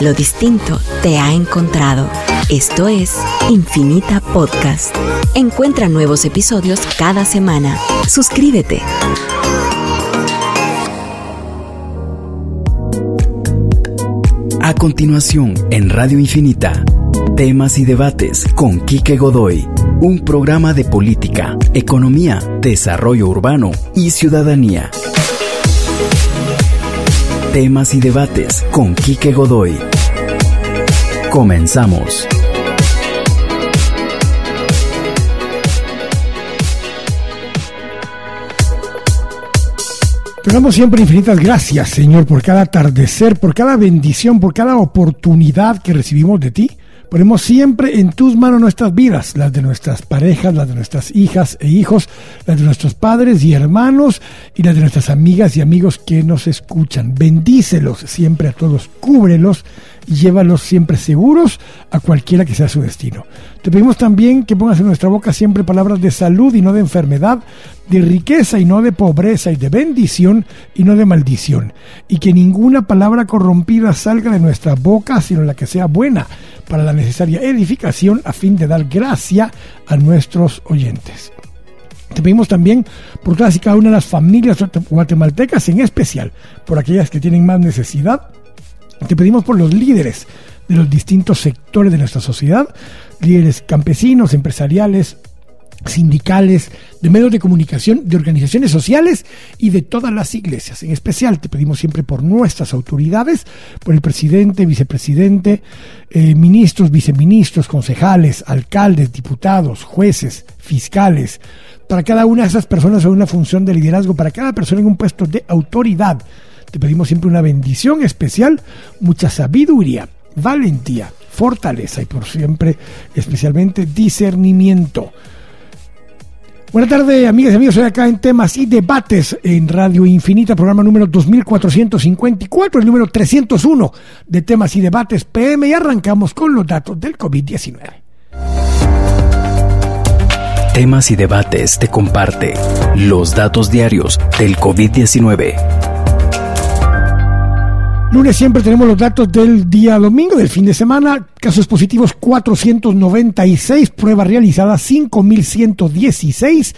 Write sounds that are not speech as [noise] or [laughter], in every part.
Lo distinto te ha encontrado. Esto es Infinita Podcast. Encuentra nuevos episodios cada semana. Suscríbete. A continuación, en Radio Infinita, temas y debates con Quique Godoy, un programa de política, economía, desarrollo urbano y ciudadanía. Temas y debates con Quique Godoy. Comenzamos. Te damos siempre infinitas gracias, Señor, por cada atardecer, por cada bendición, por cada oportunidad que recibimos de ti. Ponemos siempre en tus manos nuestras vidas, las de nuestras parejas, las de nuestras hijas e hijos, las de nuestros padres y hermanos y las de nuestras amigas y amigos que nos escuchan. Bendícelos siempre a todos, cúbrelos y llévalos siempre seguros a cualquiera que sea su destino. Te pedimos también que pongas en nuestra boca siempre palabras de salud y no de enfermedad, de riqueza y no de pobreza, y de bendición y no de maldición, y que ninguna palabra corrompida salga de nuestra boca, sino la que sea buena para la necesaria edificación a fin de dar gracia a nuestros oyentes. Te pedimos también por y cada una de las familias guatemaltecas, en especial por aquellas que tienen más necesidad, te pedimos por los líderes de los distintos sectores de nuestra sociedad, líderes campesinos, empresariales, sindicales, de medios de comunicación, de organizaciones sociales y de todas las iglesias. En especial te pedimos siempre por nuestras autoridades, por el presidente, vicepresidente, eh, ministros, viceministros, concejales, alcaldes, diputados, jueces, fiscales, para cada una de esas personas en una función de liderazgo, para cada persona en un puesto de autoridad te pedimos siempre una bendición especial, mucha sabiduría, valentía, fortaleza y por siempre especialmente discernimiento. Buenas tardes, amigas y amigos. Soy acá en temas y debates en Radio Infinita, programa número 2454, el número 301 de temas y debates PM. Y arrancamos con los datos del COVID-19. Temas y debates te comparte los datos diarios del COVID-19 Lunes siempre tenemos los datos del día domingo, del fin de semana. Casos positivos 496, pruebas realizadas 5116,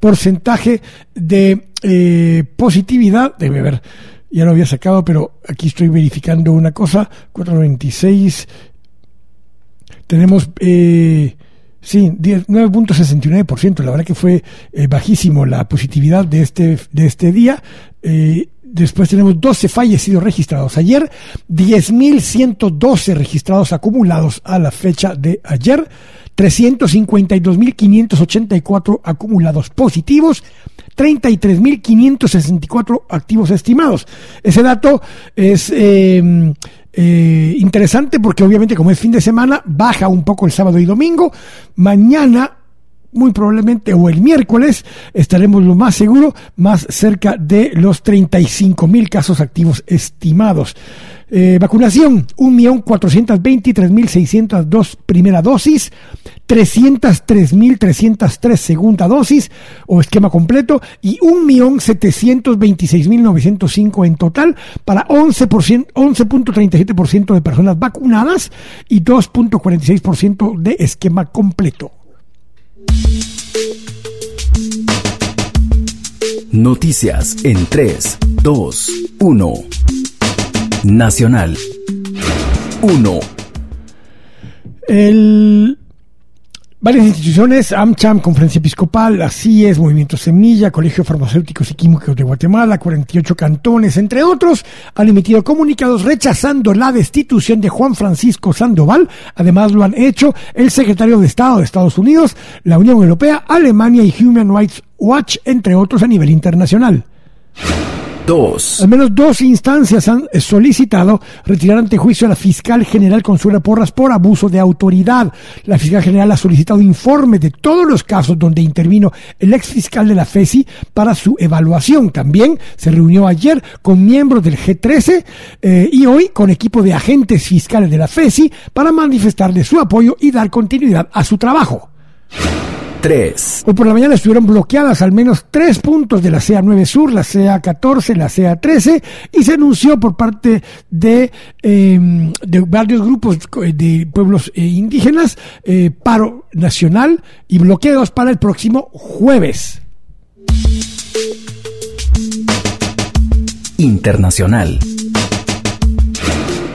porcentaje de eh, positividad, debe ver, ya lo había sacado, pero aquí estoy verificando una cosa, 496, tenemos... Eh, Sí, 9.69%, la verdad que fue eh, bajísimo la positividad de este, de este día. Eh, Después tenemos 12 fallecidos registrados ayer, 10.112 registrados acumulados a la fecha de ayer, 352.584 acumulados positivos, 33.564 activos estimados. Ese dato es eh, eh, interesante porque obviamente como es fin de semana, baja un poco el sábado y domingo. Mañana muy probablemente o el miércoles estaremos lo más seguro más cerca de los 35 mil casos activos estimados. Eh, vacunación, 1.423.602 primera dosis, 303.303 segunda dosis o esquema completo y 1.726.905 en total para 11.37% de personas vacunadas y 2.46% de esquema completo. Noticias en 3, 2, 1. Nacional 1. El Varias instituciones, AmCham, Conferencia Episcopal, así es, Movimiento Semilla, Colegio Farmacéuticos y Químicos de Guatemala, 48 cantones, entre otros, han emitido comunicados rechazando la destitución de Juan Francisco Sandoval. Además lo han hecho el secretario de Estado de Estados Unidos, la Unión Europea, Alemania y Human Rights Watch, entre otros a nivel internacional. Al menos dos instancias han solicitado retirar ante juicio a la fiscal general Consuela Porras por abuso de autoridad. La fiscal general ha solicitado informe de todos los casos donde intervino el ex fiscal de la FESI para su evaluación. También se reunió ayer con miembros del G13 eh, y hoy con equipo de agentes fiscales de la FESI para manifestarle su apoyo y dar continuidad a su trabajo. 3. Hoy por la mañana estuvieron bloqueadas al menos tres puntos de la CA9 Sur, la CA14, la CA13 y se anunció por parte de, eh, de varios grupos de pueblos eh, indígenas eh, paro nacional y bloqueos para el próximo jueves. Internacional.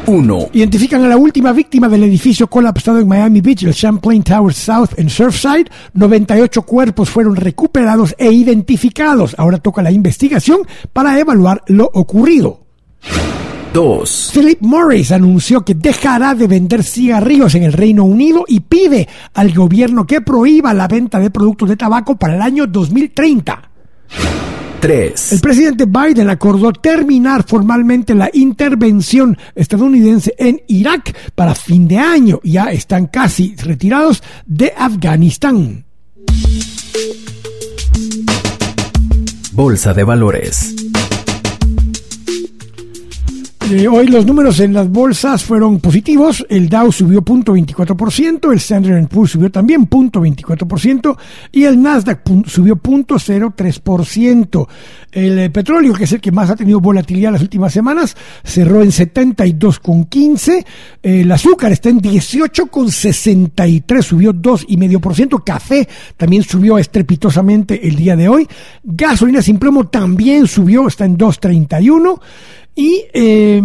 1. Identifican a la última víctima del edificio colapsado en Miami Beach, el Champlain Tower South en Surfside. 98 cuerpos fueron recuperados e identificados. Ahora toca la investigación para evaluar lo ocurrido. 2. Philip Morris anunció que dejará de vender cigarrillos en el Reino Unido y pide al gobierno que prohíba la venta de productos de tabaco para el año 2030. 3. El presidente Biden acordó terminar formalmente la intervención estadounidense en Irak para fin de año. Ya están casi retirados de Afganistán. Bolsa de valores. Eh, hoy los números en las bolsas fueron positivos. El Dow subió 0.24%, el Standard Poor's subió también 0.24% y el Nasdaq subió 0.03%. El eh, petróleo, que es el que más ha tenido volatilidad las últimas semanas, cerró en 72.15. El azúcar está en 18.63, subió 2,5%. Café también subió estrepitosamente el día de hoy. Gasolina sin plomo también subió, está en 2.31. Y eh,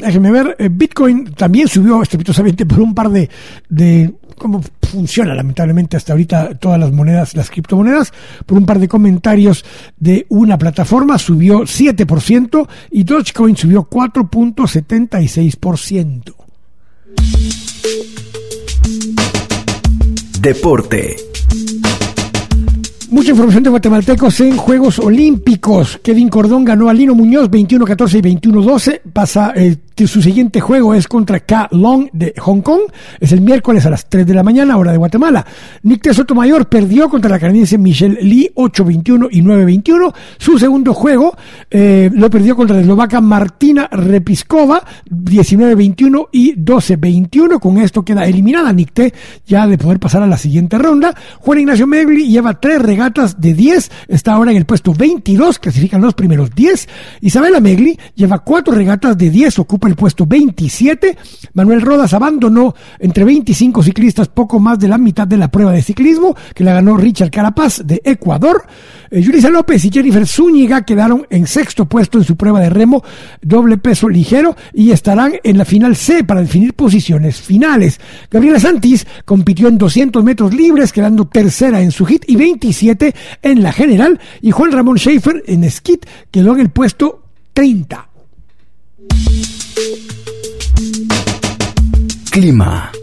déjenme ver, eh, Bitcoin también subió estrepitosamente por un par de, de cómo funciona lamentablemente hasta ahorita todas las monedas, las criptomonedas, por un par de comentarios de una plataforma, subió 7% y Dogecoin subió 4.76%. Deporte. Mucha información de guatemaltecos en Juegos Olímpicos. Kevin Cordón ganó a Lino Muñoz 21-14 y 21-12. Pasa, eh, su siguiente juego es contra K. Long de Hong Kong. Es el miércoles a las 3 de la mañana, hora de Guatemala. Nick Sotomayor perdió contra la canadiense Michelle Lee 8-21 y 9-21. Su segundo juego eh, lo perdió contra la eslovaca Martina Repiskova 19-21 y 12-21. Con esto queda eliminada Nicté ya de poder pasar a la siguiente ronda. Juan Ignacio Megli lleva tres regatas de 10, está ahora en el puesto 22, clasifican los primeros 10. Isabela Megli lleva cuatro regatas de 10, ocupa el puesto 27. Manuel Rodas abandonó entre 25 ciclistas poco más de la mitad de la prueba de ciclismo, que la ganó Richard Carapaz de Ecuador. Eh, López y Jennifer Zúñiga quedaron en sexto puesto en su prueba de remo doble peso ligero y estarán en la final C para definir posiciones finales. Gabriela Santis compitió en 200 metros libres, quedando tercera en su hit y 27 en la general. Y Juan Ramón Schaefer en skit quedó en el puesto 30. Clima.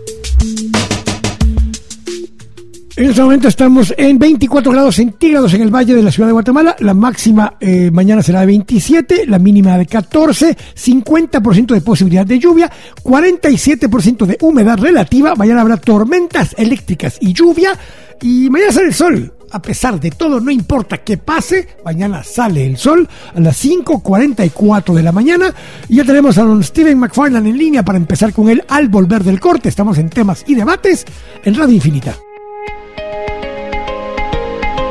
En este momento estamos en 24 grados centígrados en el valle de la ciudad de Guatemala. La máxima eh, mañana será de 27, la mínima de 14, 50% de posibilidad de lluvia, 47% de humedad relativa. Mañana habrá tormentas eléctricas y lluvia. Y mañana sale el sol. A pesar de todo, no importa qué pase, mañana sale el sol a las 5.44 de la mañana. Y ya tenemos a don Steven McFarland en línea para empezar con él al volver del corte. Estamos en temas y debates en Radio Infinita.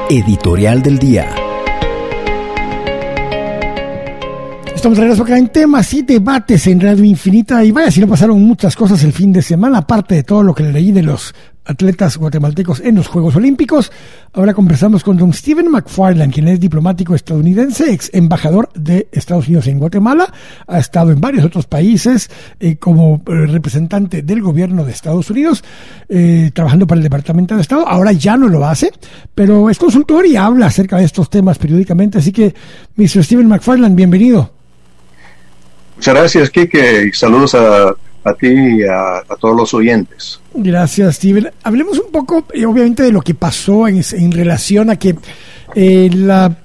Editorial del día. Estamos de regreso acá en temas y debates en Radio Infinita. Y vaya, si no pasaron muchas cosas el fin de semana, aparte de todo lo que le leí de los atletas guatemaltecos en los Juegos Olímpicos. Ahora conversamos con don Steven McFarland, quien es diplomático estadounidense, ex embajador de Estados Unidos en Guatemala. Ha estado en varios otros países eh, como eh, representante del gobierno de Estados Unidos, eh, trabajando para el Departamento de Estado. Ahora ya no lo hace, pero es consultor y habla acerca de estos temas periódicamente. Así que, Mr. Steven McFarland, bienvenido. Muchas gracias, Kike, y saludos a, a ti y a, todos los oyentes. Gracias, Steven. Hablemos un poco, eh, obviamente, de lo que pasó en, en relación a que eh, la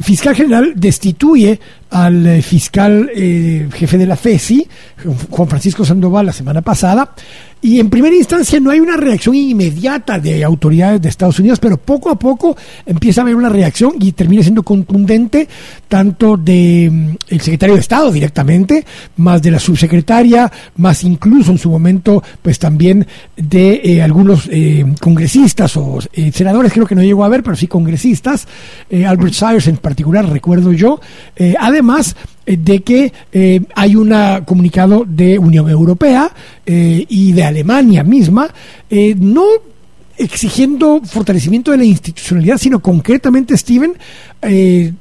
fiscal general destituye al eh, fiscal eh, jefe de la FESI, Juan Francisco Sandoval, la semana pasada, Y en primera instancia no hay una reacción inmediata de autoridades de Estados Unidos, pero poco a poco empieza a haber una reacción y termina siendo contundente tanto de mm, el secretario de Estado directamente, más de la subsecretaria, más incluso en su momento, pues también de eh, algunos eh, congresistas o eh, senadores, creo que no llegó a ver, pero sí congresistas, Albert Sires en particular, recuerdo yo. además, de que hay un comunicado de Unión Europea y de Alemania misma, no exigiendo fortalecimiento de la institucionalidad, sino concretamente, Steven, eh,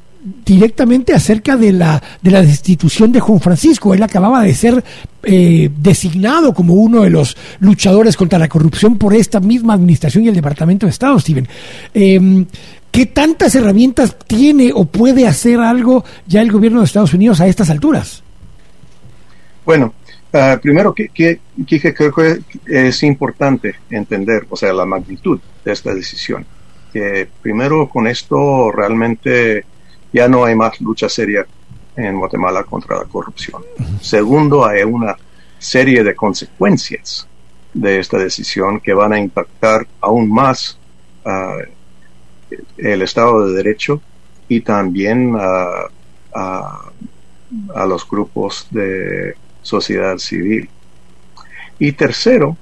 directamente acerca de la, de la destitución de Juan Francisco. Él acababa de ser eh, designado como uno de los luchadores contra la corrupción por esta misma administración y el Departamento de Estado, Steven. Em, ¿Qué tantas herramientas tiene o puede hacer algo ya el gobierno de Estados Unidos a estas alturas? Bueno, uh, primero que, que, creo que es importante entender, o sea, la magnitud de esta decisión. Que primero con esto realmente ya no hay más lucha seria en Guatemala contra la corrupción. Segundo, hay una serie de consecuencias de esta decisión que van a impactar aún más uh, el Estado de Derecho y también uh, a los grupos de sociedad civil. Y tercero,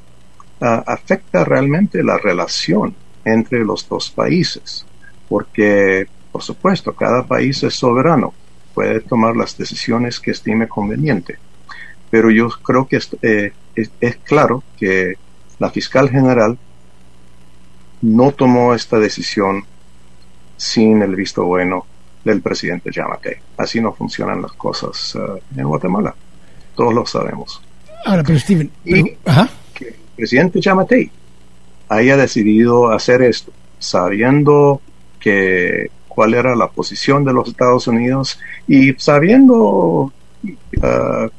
afecta realmente la relación entre los dos países, porque por supuesto, cada país es soberano, puede tomar las decisiones que estime conveniente. Pero yo creo que eh, es, claro que la fiscal general no tomó esta decisión sin el visto bueno del presidente Yamate. Así no funcionan las cosas eh, en Guatemala. Todos lo sabemos. Ahora, pero Steven, y que el presidente Yamate haya decidido hacer esto sabiendo que cuál era la posición de los Estados Unidos y sabiendo uh,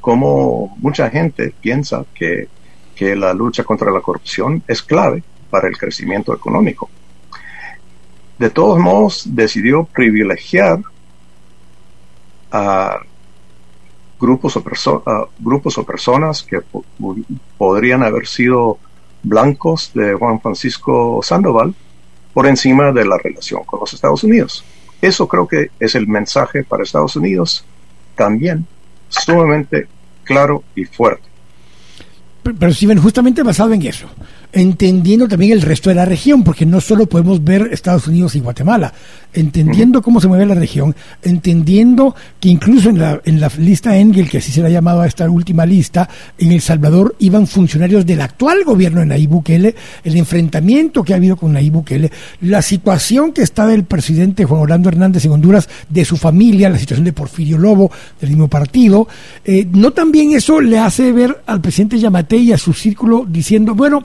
cómo mucha gente piensa que, que la lucha contra la corrupción es clave para el crecimiento económico. De todos modos, decidió privilegiar a grupos o, grupos o personas que podrían haber sido blancos de Juan Francisco Sandoval por encima de la relación con los Estados Unidos. Eso creo que es el mensaje para Estados Unidos también sumamente claro y fuerte. Pero, pero Steven, justamente basado en eso, entendiendo también el resto de la región, porque no solo podemos ver Estados Unidos y Guatemala, entendiendo cómo se mueve la región, entendiendo que incluso en la, en la lista Engel, que así se le ha llamado a esta última lista, en El Salvador iban funcionarios del actual gobierno de Nayib Bukele, el enfrentamiento que ha habido con Nayib Bukele, la situación que está del presidente Juan Orlando Hernández en Honduras, de su familia, la situación de Porfirio Lobo, del mismo partido, eh, ¿no también eso le hace ver al presidente Yamate y a su círculo diciendo, bueno,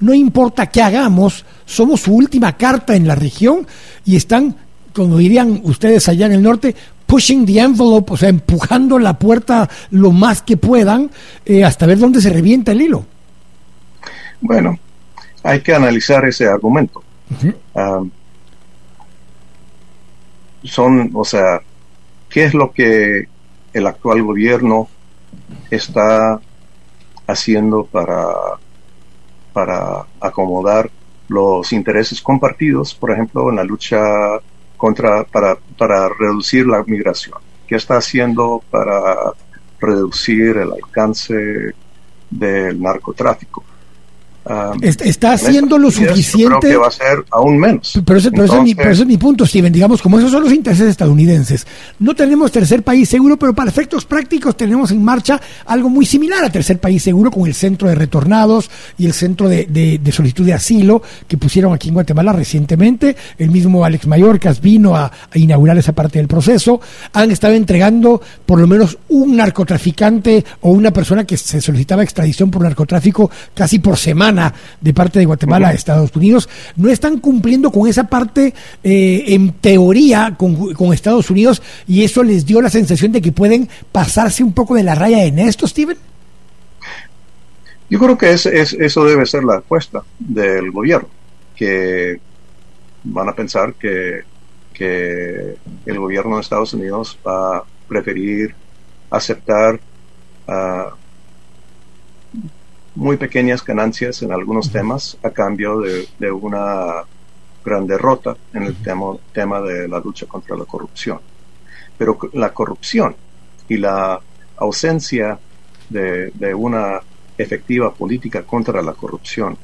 no importa qué hagamos, somos su última carta en la región y están, como dirían ustedes allá en el norte, pushing the envelope, o sea, empujando la puerta lo más que puedan eh, hasta ver dónde se revienta el hilo. Bueno, hay que analizar ese argumento. Ah, son, o sea, ¿qué es lo que el actual gobierno está haciendo para para acomodar los intereses compartidos, por ejemplo, en la lucha contra, para, para reducir la migración. ¿Qué está haciendo para reducir el alcance del narcotráfico? Está haciendo lo suficiente. creo que va a ser aún menos. Pero ese, es mi, punto, Steven. Digamos, como esos son los intereses estadounidenses, no tenemos tercer país seguro, pero para efectos prácticos tenemos en marcha algo muy similar a tercer país seguro con el centro de retornados y el centro de, solicitud de asilo que pusieron aquí en Guatemala recientemente. El mismo Alex Mayorkas vino a, a inaugurar esa parte del proceso. Han estado entregando por lo menos un narcotraficante o una persona que se solicitaba extradición por narcotráfico casi por semana de parte de Guatemala a Estados Unidos, no están cumpliendo con esa parte eh, en teoría con, Estados Unidos y eso les dio la sensación de que pueden pasarse un poco de la raya en esto, Steven. Yo creo que es, eso debe ser la apuesta del gobierno, que van a pensar que, que el gobierno de Estados Unidos va a preferir aceptar uh, muy pequeñas ganancias en algunos temas a cambio de, una gran derrota en el tema, tema de la lucha contra la corrupción. Pero la corrupción y la ausencia de, de una efectiva política contra la corrupción,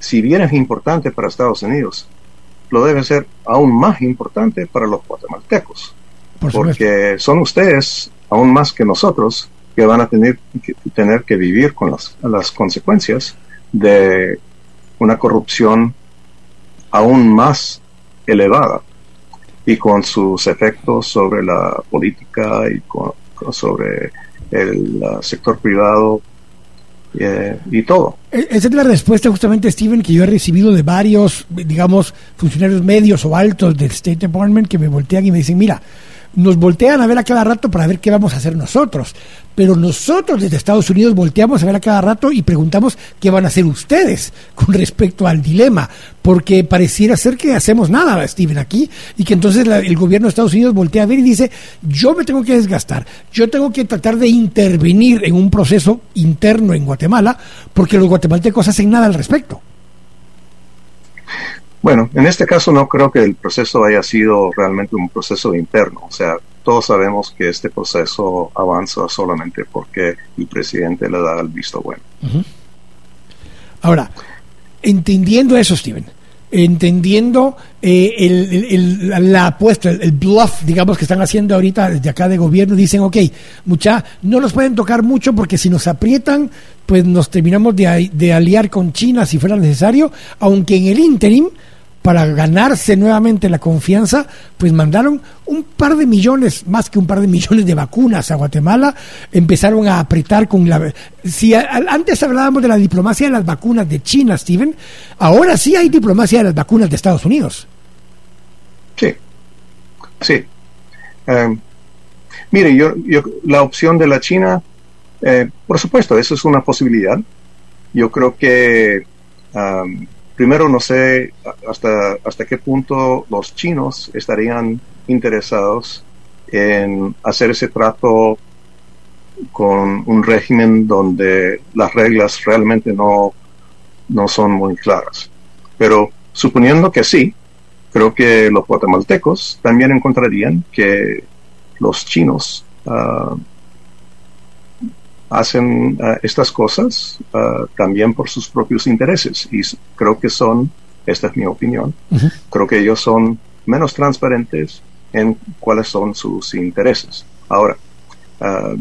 si bien es importante para Estados Unidos, lo debe ser aún más importante para los guatemaltecos, porque son ustedes, aún más que nosotros, que van a tener que, tener que vivir con las, las consecuencias de una corrupción aún más elevada y con sus efectos sobre la política y sobre el sector privado eh, y todo. E-, esa es la respuesta justamente, Steven, que yo he recibido de varios, digamos, funcionarios medios o altos del State Department que me voltean y me dicen, mira, nos voltean a ver a cada rato para ver qué vamos a hacer nosotros. Pero nosotros desde Estados Unidos volteamos a ver a cada rato y preguntamos qué van a hacer ustedes [laughs] con respecto al dilema, porque pareciera ser que hacemos nada, Steven, aquí, y que entonces el gobierno de Estados Unidos voltea a ver y dice, yo me tengo que desgastar, yo tengo que tratar de intervenir en un proceso interno en Guatemala, porque los guatemaltecos hacen nada al respecto. Bueno, en este caso no creo que el proceso haya sido realmente un proceso interno. O sea, todos sabemos que este proceso avanza solamente porque el presidente le da el visto bueno. Ahora, entendiendo eso, Steven, entendiendo eh, el, la apuesta, el, bluff, digamos, que están haciendo ahorita desde acá de gobierno, dicen, ok, mucha, no nos pueden tocar mucho porque si nos aprietan, pues nos terminamos de, de aliar con China si fuera necesario, aunque en el interim para ganarse nuevamente la confianza, pues mandaron un par de millones, más que un par de millones de vacunas a Guatemala, empezaron a apretar con la... Si antes hablábamos de la diplomacia de las vacunas de China, Steven, ahora sí hay diplomacia de las vacunas de Estados Unidos. Sí, sí. Em, mire, yo, yo, la opción de la China, eh, por supuesto, eso es una posibilidad. Yo creo que primero no sé hasta, hasta qué punto los chinos estarían interesados en hacer ese trato con un régimen donde las reglas realmente no, no son muy claras. Pero suponiendo que sí, creo que los guatemaltecos también encontrarían que los chinos uh, hacen eh, estas cosas eh, también por sus propios intereses y creo que son, esta es mi opinión, creo que ellos son menos transparentes en cuáles son sus intereses. Ahora, eh,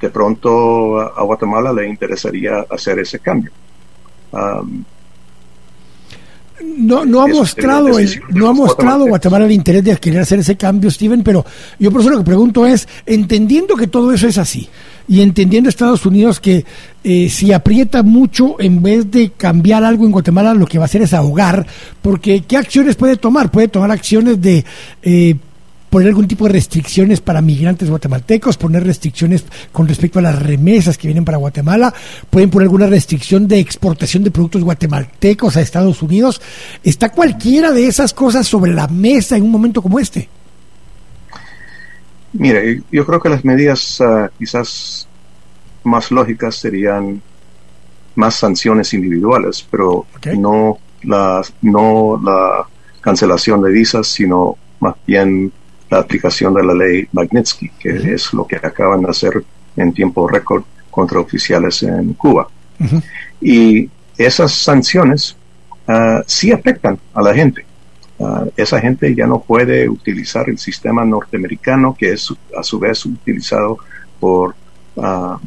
de pronto a Guatemala le interesaría hacer ese cambio. Um, no, no ha mostrado el, no ha mostrado Guatemala el interés de querer hacer ese cambio, Steven, pero yo por eso lo que pregunto es, entendiendo que todo eso es así, y entendiendo Estados Unidos que eh, si aprieta mucho, en vez de cambiar algo en Guatemala, lo que va a hacer es ahogar, porque ¿qué acciones puede tomar? Puede tomar acciones de... Eh, poner algún tipo de restricciones para migrantes guatemaltecos, poner restricciones con respecto a las remesas que vienen para Guatemala, pueden poner alguna restricción de exportación de productos guatemaltecos a Estados Unidos. ¿Está cualquiera de esas cosas sobre la mesa en un momento como este? Mire, yo creo que las medidas ah, quizás más lógicas serían más sanciones individuales, pero no la, no la cancelación de visas, sino más bien la aplicación de la ley Magnitsky, que es lo que acaban de hacer en tiempo récord contra oficiales en Cuba. Y esas sanciones uh, sí afectan a la gente. Ah, esa gente ya no puede utilizar el sistema norteamericano que es a su vez utilizado por ah,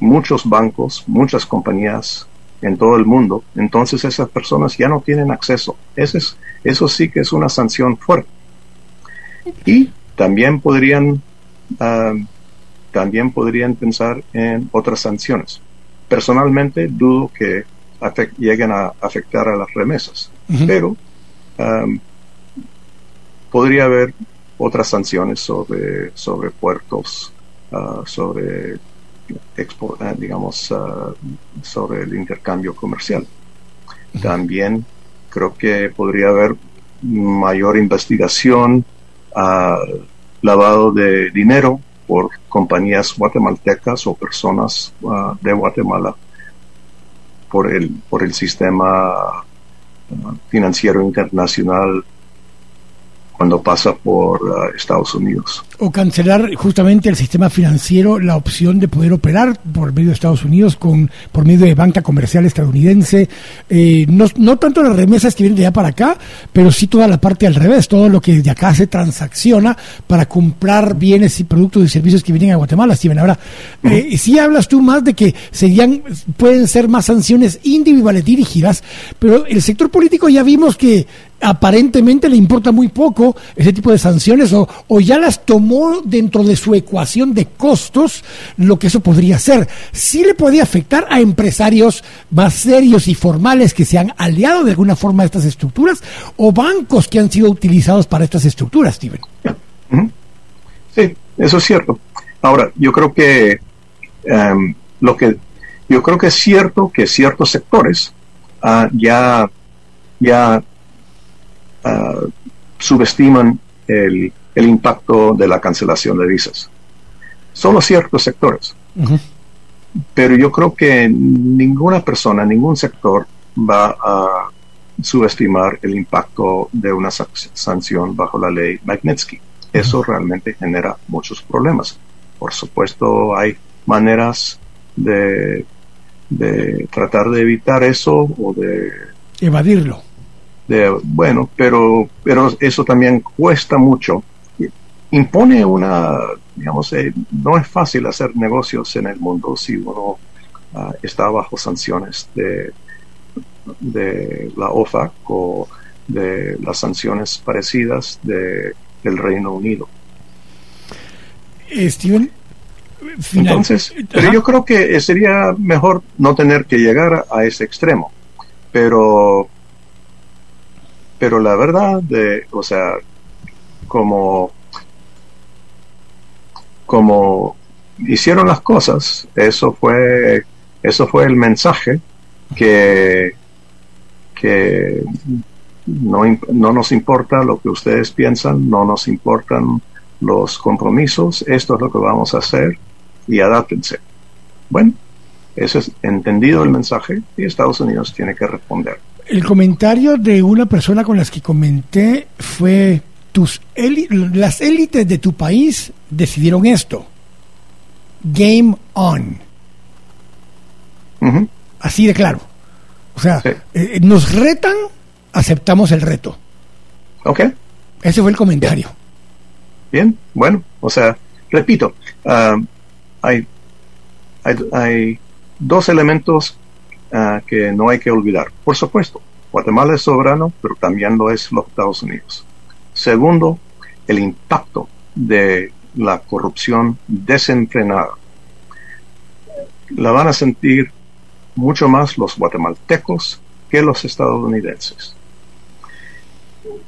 muchos bancos, muchas compañías en todo el mundo. Entonces esas personas ya no tienen acceso. Ese es, eso sí que es una sanción fuerte. Y también podrían, ah, también podrían pensar en otras sanciones. Personalmente dudo que lleguen a afectar a las remesas, pero um, podría haber otras sanciones sobre, sobre puertos, uh, sobre, uh, digamos, uh, sobre el intercambio comercial. También creo que podría haber mayor investigación lavado de dinero por compañías guatemaltecas o personas de Guatemala por el, por el sistema financiero internacional cuando pasa por uh, Estados Unidos. O cancelar justamente el sistema financiero la opción de poder operar por medio de Estados Unidos con por medio de banca comercial estadounidense. Eh, no, no tanto las remesas que vienen de allá para acá, pero sí toda la parte al revés, todo lo que de acá se transacciona para comprar bienes y productos y servicios que vienen a Guatemala, Steven. Ahora, eh, si hablas tú más de que serían, pueden ser más sanciones individuales dirigidas, pero el sector político ya vimos que aparentemente le importa muy poco ese tipo de sanciones o, ya las tomó dentro de su ecuación de costos lo que eso podría ser. Sí le puede afectar a empresarios más serios y formales que se han aliado de alguna forma a estas estructuras o bancos que han sido utilizados para estas estructuras, Steven. Sí, eso es cierto. Ahora, yo creo que um, lo que yo creo que es cierto que ciertos sectores uh, ya ya uh, subestiman el, el, impacto de la cancelación de visas. Solo ciertos sectores. Uh -huh. Pero yo creo que ninguna persona, ningún sector va a subestimar el impacto de una sanción bajo la ley Magnitsky. Eso uh -huh. realmente genera muchos problemas. Por supuesto, hay maneras de, de tratar de evitar eso o de evadirlo de, bueno, pero, pero eso también cuesta mucho. Impone una, digamos, eh, no es fácil hacer negocios en el mundo si uno uh, está bajo sanciones de, de la OFAC o de las sanciones parecidas de, del Reino Unido. Steven, final. Entonces, pero yo creo que sería mejor no tener que llegar a ese extremo. Pero pero la verdad de o sea como como hicieron las cosas eso fue eso fue el mensaje que que no, no nos importa lo que ustedes piensan no nos importan los compromisos esto es lo que vamos a hacer y adáptense. Bueno ese es entendido el mensaje y Estados Unidos tiene que responder el comentario de una persona con las que comenté fue tus las élites de tu país decidieron esto. Game on. Uh -huh. Así de claro. O sea, sí. eh, nos retan, aceptamos el reto. Ok. Ese fue el comentario. Bien, Bien. bueno, o sea, repito, uh, hay, hay, hay dos elementos que no hay que olvidar. Por supuesto, Guatemala es soberano, pero también lo es los Estados Unidos. Segundo, el impacto de la corrupción desenfrenada. La van a sentir mucho más los guatemaltecos que los estadounidenses.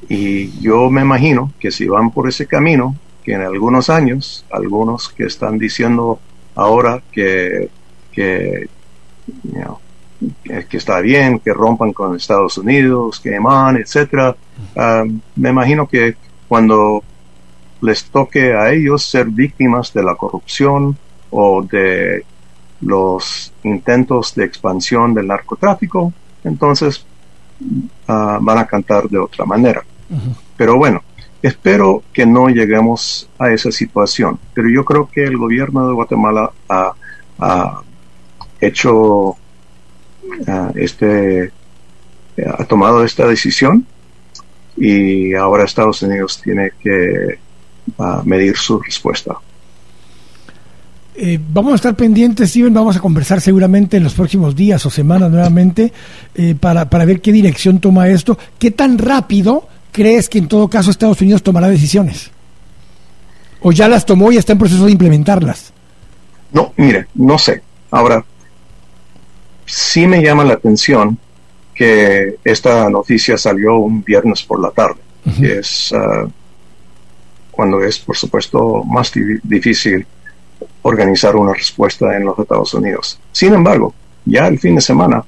Y yo me imagino que si van por ese camino, que en algunos años, algunos que están diciendo ahora que, que que está bien, que rompan con Estados Unidos, que eman, etcétera. Um, me imagino que cuando les toque a ellos ser víctimas de la corrupción o de los intentos de expansión del narcotráfico, entonces uh, van a cantar de otra manera. Uh -huh. Pero bueno, espero que no lleguemos a esa situación. Pero yo creo que el gobierno de Guatemala ha, ha hecho uh, este ha tomado esta decisión y ahora Estados Unidos tiene que uh, medir su respuesta. Eh, vamos a estar pendientes, Steven, vamos a conversar seguramente en los próximos días o semanas nuevamente eh, para, para ver qué dirección toma esto. ¿Qué tan rápido crees que en todo caso Estados Unidos tomará decisiones? ¿O ya las tomó y está en proceso de implementarlas? No, mire, no sé. Ahora, sí me llama la atención que esta noticia salió un viernes por la tarde, uh -huh. que es uh, cuando es, por supuesto, más difícil organizar una respuesta en los Estados Unidos. Sin embargo, ya el fin de semana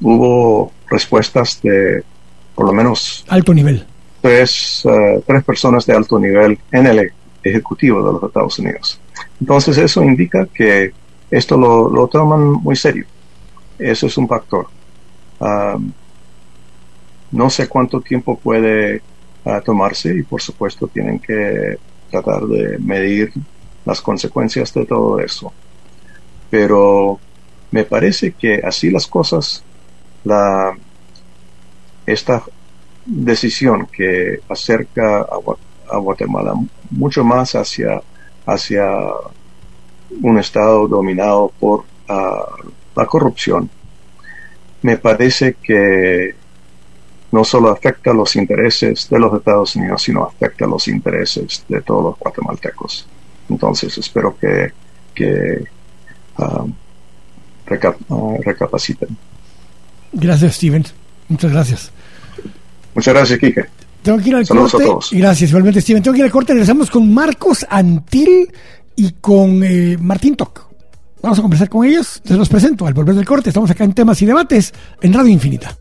hubo respuestas de por lo menos alto nivel. Tres, uh, tres personas de alto nivel en el Ejecutivo de los Estados Unidos. Entonces eso indica que esto lo, lo toman muy serio. Eso es un factor. no sé cuánto tiempo puede ah, tomarse y por supuesto tienen que tratar de medir las consecuencias de todo eso. Pero me parece que así las cosas, la, esta decisión que acerca a, Guatemala mucho más hacia, hacia un Estado dominado por ah, la corrupción, me parece que no solo afecta los intereses de los Estados Unidos, sino afecta los intereses de todos los guatemaltecos. Entonces espero que, que ah, ah, recapaciten. Gracias, Steven. Muchas gracias. Muchas gracias, Kike. Tengo que ir al corte. A todos. Gracias, igualmente, Steven. Tengo que ir al corte. Regresamos con Marcos Antil y con eh, Martín Toc. Vamos a conversar con ellos. Se los presento al volver del corte. Estamos acá en temas y debates en Radio Infinita.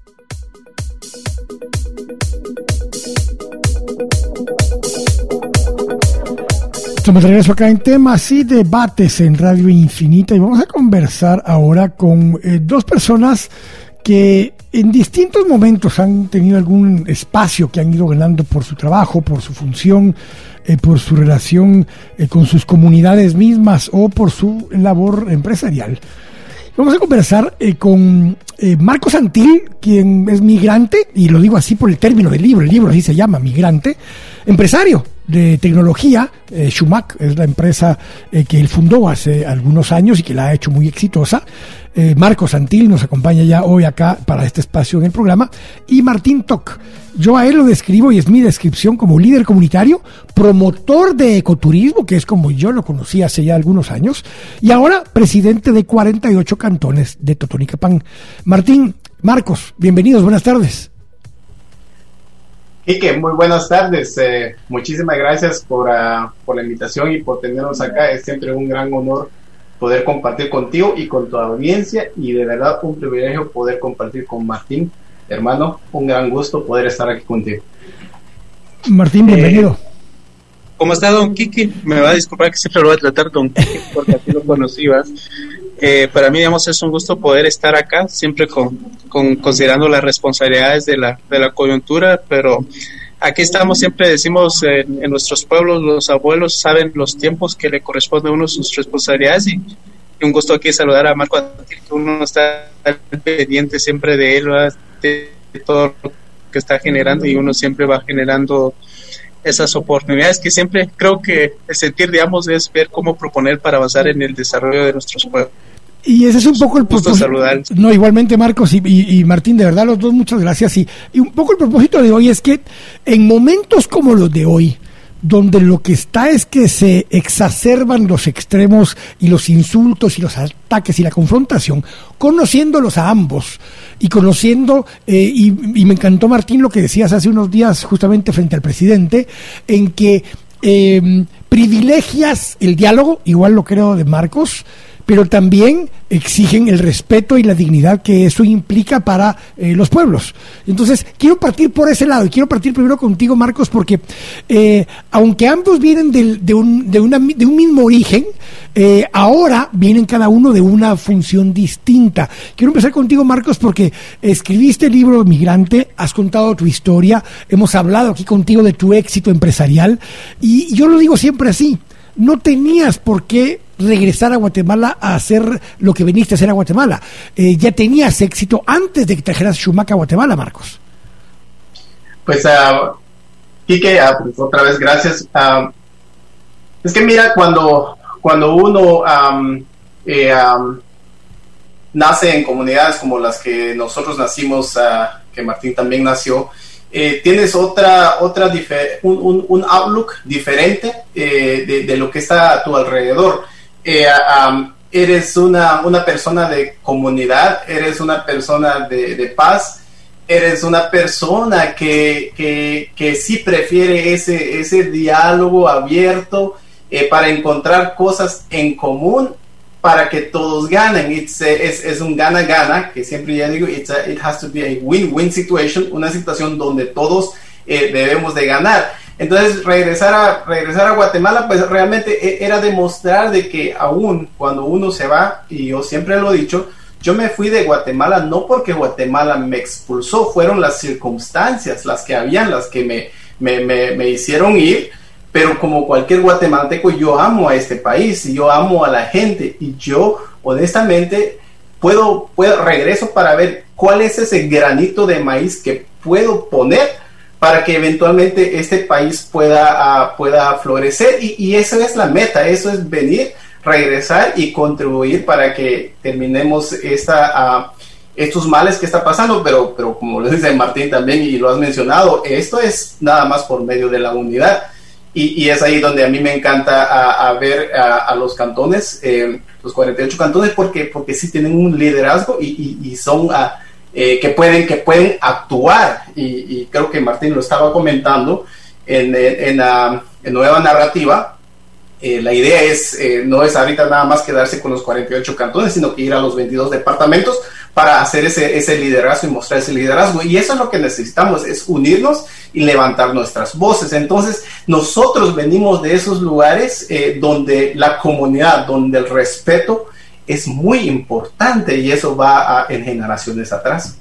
Estamos de regreso acá en temas y debates en Radio Infinita y vamos a conversar ahora con eh, dos personas que en distintos momentos han tenido algún espacio que han ido ganando por su trabajo, por su función, eh, por su relación eh, con sus comunidades mismas o por su labor empresarial. Vamos a conversar con Marcos Santil, quien es migrante, y lo digo así por el término del libro, el libro así se llama, migrante, empresario, de tecnología. Eh, Schumack es la empresa eh, que él fundó hace algunos años y que la ha hecho muy exitosa. Eh, Marco Santil nos acompaña ya hoy acá para este espacio en el programa. Y Martín Toc. Yo a él lo describo y es mi descripción como líder comunitario, promotor de ecoturismo, que es como yo lo conocí hace ya algunos años, y ahora presidente de 48 cantones de Totonicapán. Martín, Marcos, bienvenidos, buenas tardes. Quique, muy buenas tardes. Eh, muchísimas gracias por, ah, por la invitación y por tenernos acá. Es siempre un gran honor poder compartir contigo y con tu audiencia y de verdad un privilegio poder compartir con Martín. Hermano, un gran gusto poder estar aquí contigo. Martín, bienvenido. Eh, ¿Cómo está, don Kiki? Me va a disculpar que siempre lo voy a tratar don Kiki porque así lo conocí, eh, para mí, digamos, es un gusto poder estar acá, siempre con, considerando las responsabilidades de la, de la coyuntura, pero aquí estamos, siempre decimos en, nuestros pueblos, los abuelos saben los tiempos que le corresponden a uno sus responsabilidades y, un gusto aquí saludar a Marco, que uno está pendiente siempre de él, de, todo lo que está generando y uno siempre va generando esas oportunidades que siempre creo que el sentir, digamos, es ver cómo proponer para avanzar en el desarrollo de nuestros pueblos. Y ese es un poco el propósito. No, igualmente Marcos y, Martín, de verdad los dos muchas gracias. Y, y un poco el propósito de hoy es que en momentos como los de hoy, donde lo que está es que se exacerban los extremos y los insultos y los ataques y la confrontación, conociéndolos a ambos y conociendo, eh, y, me encantó Martín lo que decías hace unos días justamente frente al presidente, en que eh, privilegias el diálogo, igual lo creo de Marcos, pero también exigen el respeto y la dignidad que eso implica para eh, los pueblos. Entonces, quiero partir por ese lado y quiero partir primero contigo, Marcos, porque eh, aunque ambos vienen de, un, una, de un mismo origen, eh, ahora vienen cada uno de una función distinta. Quiero empezar contigo, Marcos, porque escribiste el libro Migrante, has contado tu historia, hemos hablado aquí contigo de tu éxito empresarial y yo lo digo siempre así, no tenías por qué regresar a Guatemala a hacer lo que viniste a hacer a Guatemala. Eh, ya tenías éxito antes de que trajeras Schumacher a Guatemala, Marcos. Pues, uh, Quique, ah, pues, otra vez gracias. Ah, es que mira, cuando, cuando uno eh, nace en comunidades como las que nosotros nacimos, que Martín también nació, eh, tienes otra, otra un, un, outlook diferente eh, de, lo que está a tu alrededor. Eh, eres una, una, persona de comunidad, eres una persona de, paz, eres una persona que, que, que, sí prefiere ese, ese diálogo abierto para encontrar cosas en común para que todos ganen. It's es, es, un gana-gana, que siempre ya digo, it's it has to be a win-win situation, una situación donde todos eh, debemos de ganar. Entonces, regresar a, regresar a Guatemala, pues realmente e, era demostrar de que aún cuando uno se va, y yo siempre lo he dicho, yo me fui de Guatemala no porque Guatemala me expulsó, fueron las circunstancias las que habían, las que me, me, hicieron ir, pero como cualquier guatemalteco yo amo a este país y yo amo a la gente. Y yo honestamente puedo, puedo regreso para ver cuál es ese granito de maíz que puedo poner para que eventualmente este país pueda, ah, pueda florecer. Y, y esa es la meta, eso es venir regresar y contribuir para que terminemos esta, uh, estos males que está pasando, pero, pero como lo dice Martín también y lo has mencionado, esto es nada más por medio de la unidad. Y, es ahí donde a mí me encanta a, ver a, los cantones, eh, los 48 cantones, porque, porque sí tienen un liderazgo y, y, son eh, que, pueden, que pueden actuar. Y, creo que Martín lo estaba comentando en, en, en, en Nueva Narrativa, eh, la idea es, eh, no es ahorita nada más quedarse con los 48 cantones, sino que ir a los 22 departamentos para hacer ese, liderazgo y mostrar ese liderazgo. Y eso es lo que necesitamos, es unirnos y levantar nuestras voces. Entonces, nosotros venimos de esos lugares eh, donde la comunidad, donde el respeto es muy importante y eso va en generaciones atrás.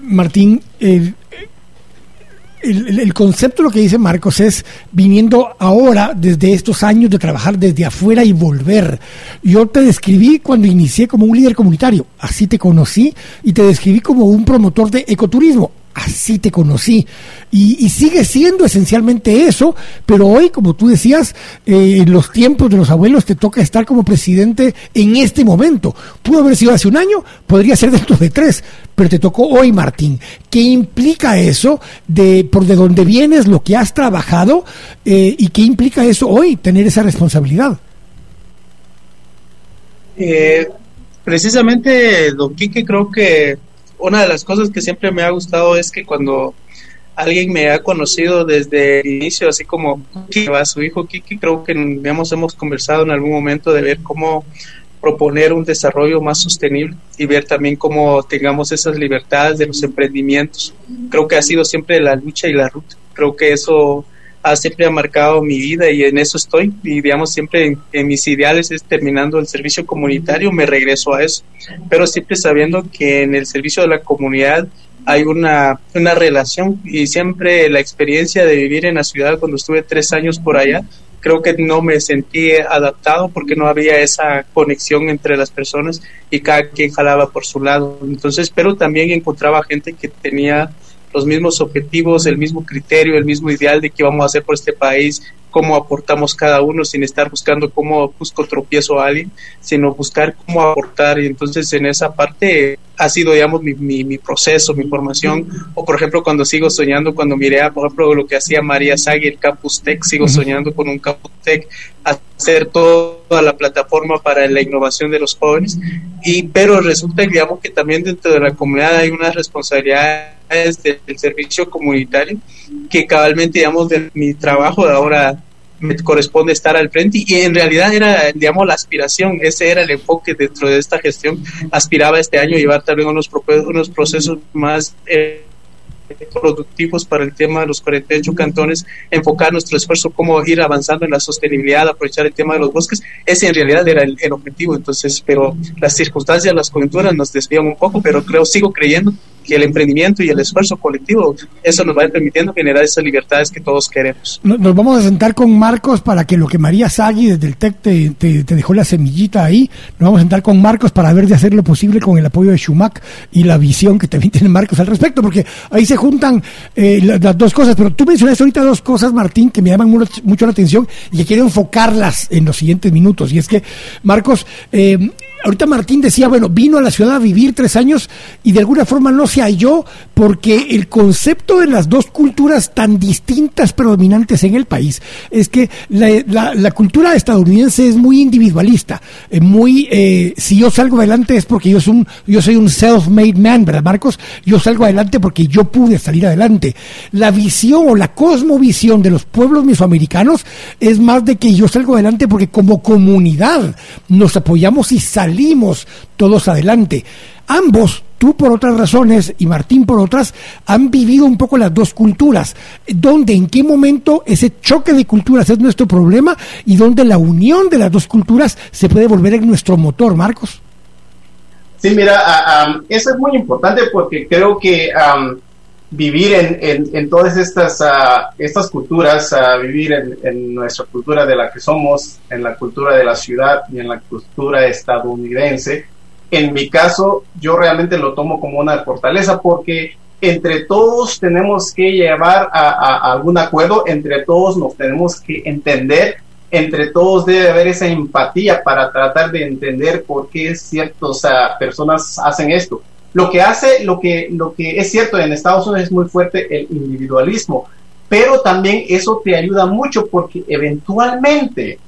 Martín, el, concepto, lo que dice Marcos, es viniendo ahora, desde estos años de trabajar desde afuera y volver. Yo te describí cuando inicié como un líder comunitario, así te conocí, y te describí como un promotor de ecoturismo así te conocí. Y, sigue siendo esencialmente eso, pero hoy, como tú decías, eh, en los tiempos de los abuelos te toca estar como presidente en este momento. Pudo haber sido hace un año, podría ser dentro de tres, pero te tocó hoy, Martín. ¿Qué implica eso de por de dónde vienes, lo que has trabajado eh, y qué implica eso hoy, tener esa responsabilidad? Eh, precisamente, don Quique, creo que una de las cosas que siempre me ha gustado es que cuando alguien me ha conocido desde el inicio, así como a su hijo Kiki, creo que digamos, hemos conversado en algún momento de ver cómo proponer un desarrollo más sostenible y ver también cómo tengamos esas libertades de los emprendimientos. Creo que ha sido siempre la lucha y la ruta. Creo que eso ha siempre ha marcado mi vida y en eso estoy. Y digamos, siempre en, mis ideales es terminando el servicio comunitario, me regreso a eso. Pero siempre sabiendo que en el servicio de la comunidad hay una, una relación y siempre la experiencia de vivir en la ciudad cuando estuve tres años por allá, creo que no me sentí adaptado porque no había esa conexión entre las personas y cada quien jalaba por su lado. Entonces, pero también encontraba gente que tenía los mismos objetivos, el mismo criterio, el mismo ideal de qué vamos a hacer por este país, cómo aportamos cada uno sin estar buscando cómo busco tropiezo a alguien, sino buscar cómo aportar. Y entonces en esa parte ha sido, digamos, mi, mi, proceso, mi formación. O por ejemplo, cuando sigo soñando, cuando miré, a, por ejemplo, lo que hacía María Sagui, el Campus Tech, sigo soñando con un Campus Tech, hacer toda la plataforma para la innovación de los jóvenes. Y, pero resulta, digamos, que también dentro de la comunidad hay unas responsabilidades del servicio comunitario que cabalmente, digamos, de mi trabajo de ahora me corresponde estar al frente. Y en realidad era, digamos, la aspiración, ese era el enfoque dentro de esta gestión. Aspiraba este año llevar también unos, unos procesos más... Eh, productivos para el tema de los 48 cantones, enfocar nuestro esfuerzo, cómo ir avanzando en la sostenibilidad, aprovechar el tema de los bosques, ese en realidad era el, objetivo, entonces, pero las circunstancias, las coyunturas nos desvían un poco, pero creo, sigo creyendo que el emprendimiento y el esfuerzo colectivo, eso nos va permitiendo generar esas libertades que todos queremos. Nos vamos a sentar con Marcos para que lo que María Sagui desde el TEC te, dejó la semillita ahí, nos vamos a sentar con Marcos para ver de hacer lo posible con el apoyo de Schumack y la visión que también [laughs] tiene Marcos al respecto, porque ahí se juntan eh, las dos cosas, pero tú mencionaste ahorita dos cosas, Martín, que me llaman mucho, la atención y que quiero enfocarlas en los siguientes minutos, y es que, Marcos, eh, ahorita Martín decía, bueno, vino a la ciudad a vivir tres años y de alguna forma no se halló porque el concepto de las dos culturas tan distintas predominantes en el país es que la, cultura estadounidense es muy individualista, eh, muy, eh, si yo salgo adelante es porque yo soy un, yo soy un self-made man, ¿verdad Marcos? Yo salgo adelante porque yo pude salir adelante. La visión o la cosmovisión de los pueblos mesoamericanos es más de que yo salgo adelante porque como comunidad nos apoyamos y salimos salimos todos adelante. Ambos, tú por otras razones y Martín por otras, han vivido un poco las dos culturas. ¿Dónde, en qué momento ese choque de culturas es nuestro problema y dónde la unión de las dos culturas se puede volver en nuestro motor, Marcos? Sí, mira, eso es muy importante porque creo que vivir en, en, todas estas, uh, estas culturas, uh, vivir en, en, nuestra cultura de la que somos, en la cultura de la ciudad y en la cultura estadounidense, en mi caso yo realmente lo tomo como una fortaleza porque entre todos tenemos que llevar a, algún acuerdo, entre todos nos tenemos que entender, entre todos debe haber esa empatía para tratar de entender por qué ciertas personas hacen esto. Lo que hace, lo que, lo que es cierto, en Estados Unidos es muy fuerte el individualismo, pero también eso te ayuda mucho porque eventualmente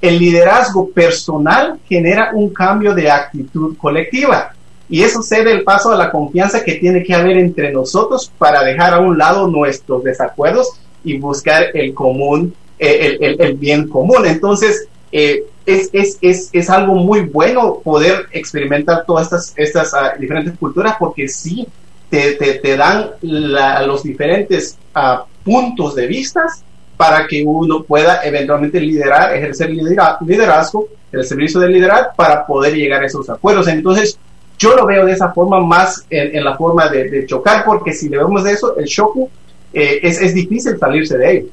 el liderazgo personal genera un cambio de actitud colectiva. Y eso cede el paso a la confianza que tiene que haber entre nosotros para dejar a un lado nuestros desacuerdos y buscar el común, eh, el, bien común. Entonces, eh, es, es, es, es, algo muy bueno poder experimentar todas estas, estas ah, diferentes culturas porque sí te, te, dan los diferentes uh, puntos de vista para que uno pueda eventualmente liderar, ejercer liderazgo, el servicio de liderar para poder llegar a esos acuerdos. Entonces, yo lo veo de esa forma más en, la forma de, chocar, porque si le vemos de eso, el shock eh, es, es difícil salirse de él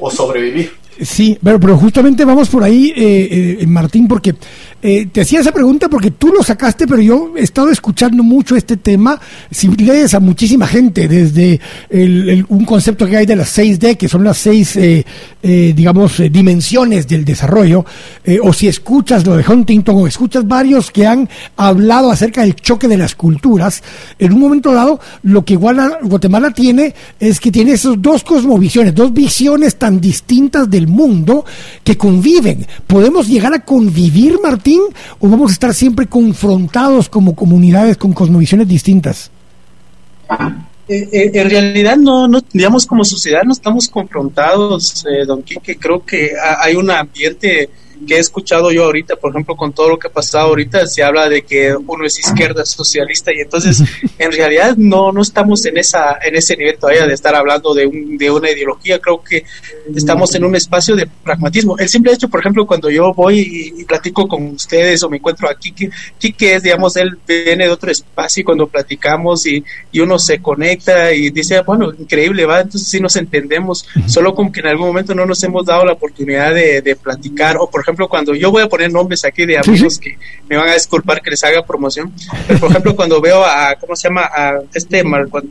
o sobrevivir. Sí, pero, pero justamente vamos por ahí, eh, eh, Martín, porque eh, te hacía esa pregunta porque tú lo sacaste, pero yo he estado escuchando mucho este tema. Si lees a muchísima gente, desde un concepto que hay de las 6D, que son las seis, digamos, dimensiones del desarrollo, o si escuchas lo de Huntington, o escuchas varios que han hablado acerca del choque de las culturas, en un momento dado, lo que Guatemala tiene es que tiene esas dos cosmovisiones, dos visiones tan distintas del mundo que conviven. ¿Podemos llegar a convivir, Martín, o vamos a estar siempre confrontados como comunidades con cosmovisiones distintas? Eh, eh, en realidad no, no, digamos como sociedad no estamos confrontados, eh, don Quique, creo que hay un ambiente que he escuchado yo ahorita, por ejemplo, con todo lo que ha pasado ahorita, se habla de que uno es izquierda socialista y entonces [laughs] en realidad no, no estamos en, esa, en ese nivel todavía de estar hablando de, un, de una ideología, creo que estamos en un espacio de pragmatismo. El simple hecho, por ejemplo, cuando yo voy y, platico con ustedes o me encuentro aquí, que, que es, digamos, él viene de otro espacio y cuando platicamos y, y uno se conecta y dice, bueno, increíble, va, entonces sí nos entendemos, solo como que en algún momento no nos hemos dado la oportunidad de, de platicar o, por ejemplo, ejemplo, cuando yo voy a poner nombres aquí de amigos que me van a disculpar que les haga promoción, pero por ejemplo, cuando veo a, ¿cómo se llama? A este Marco,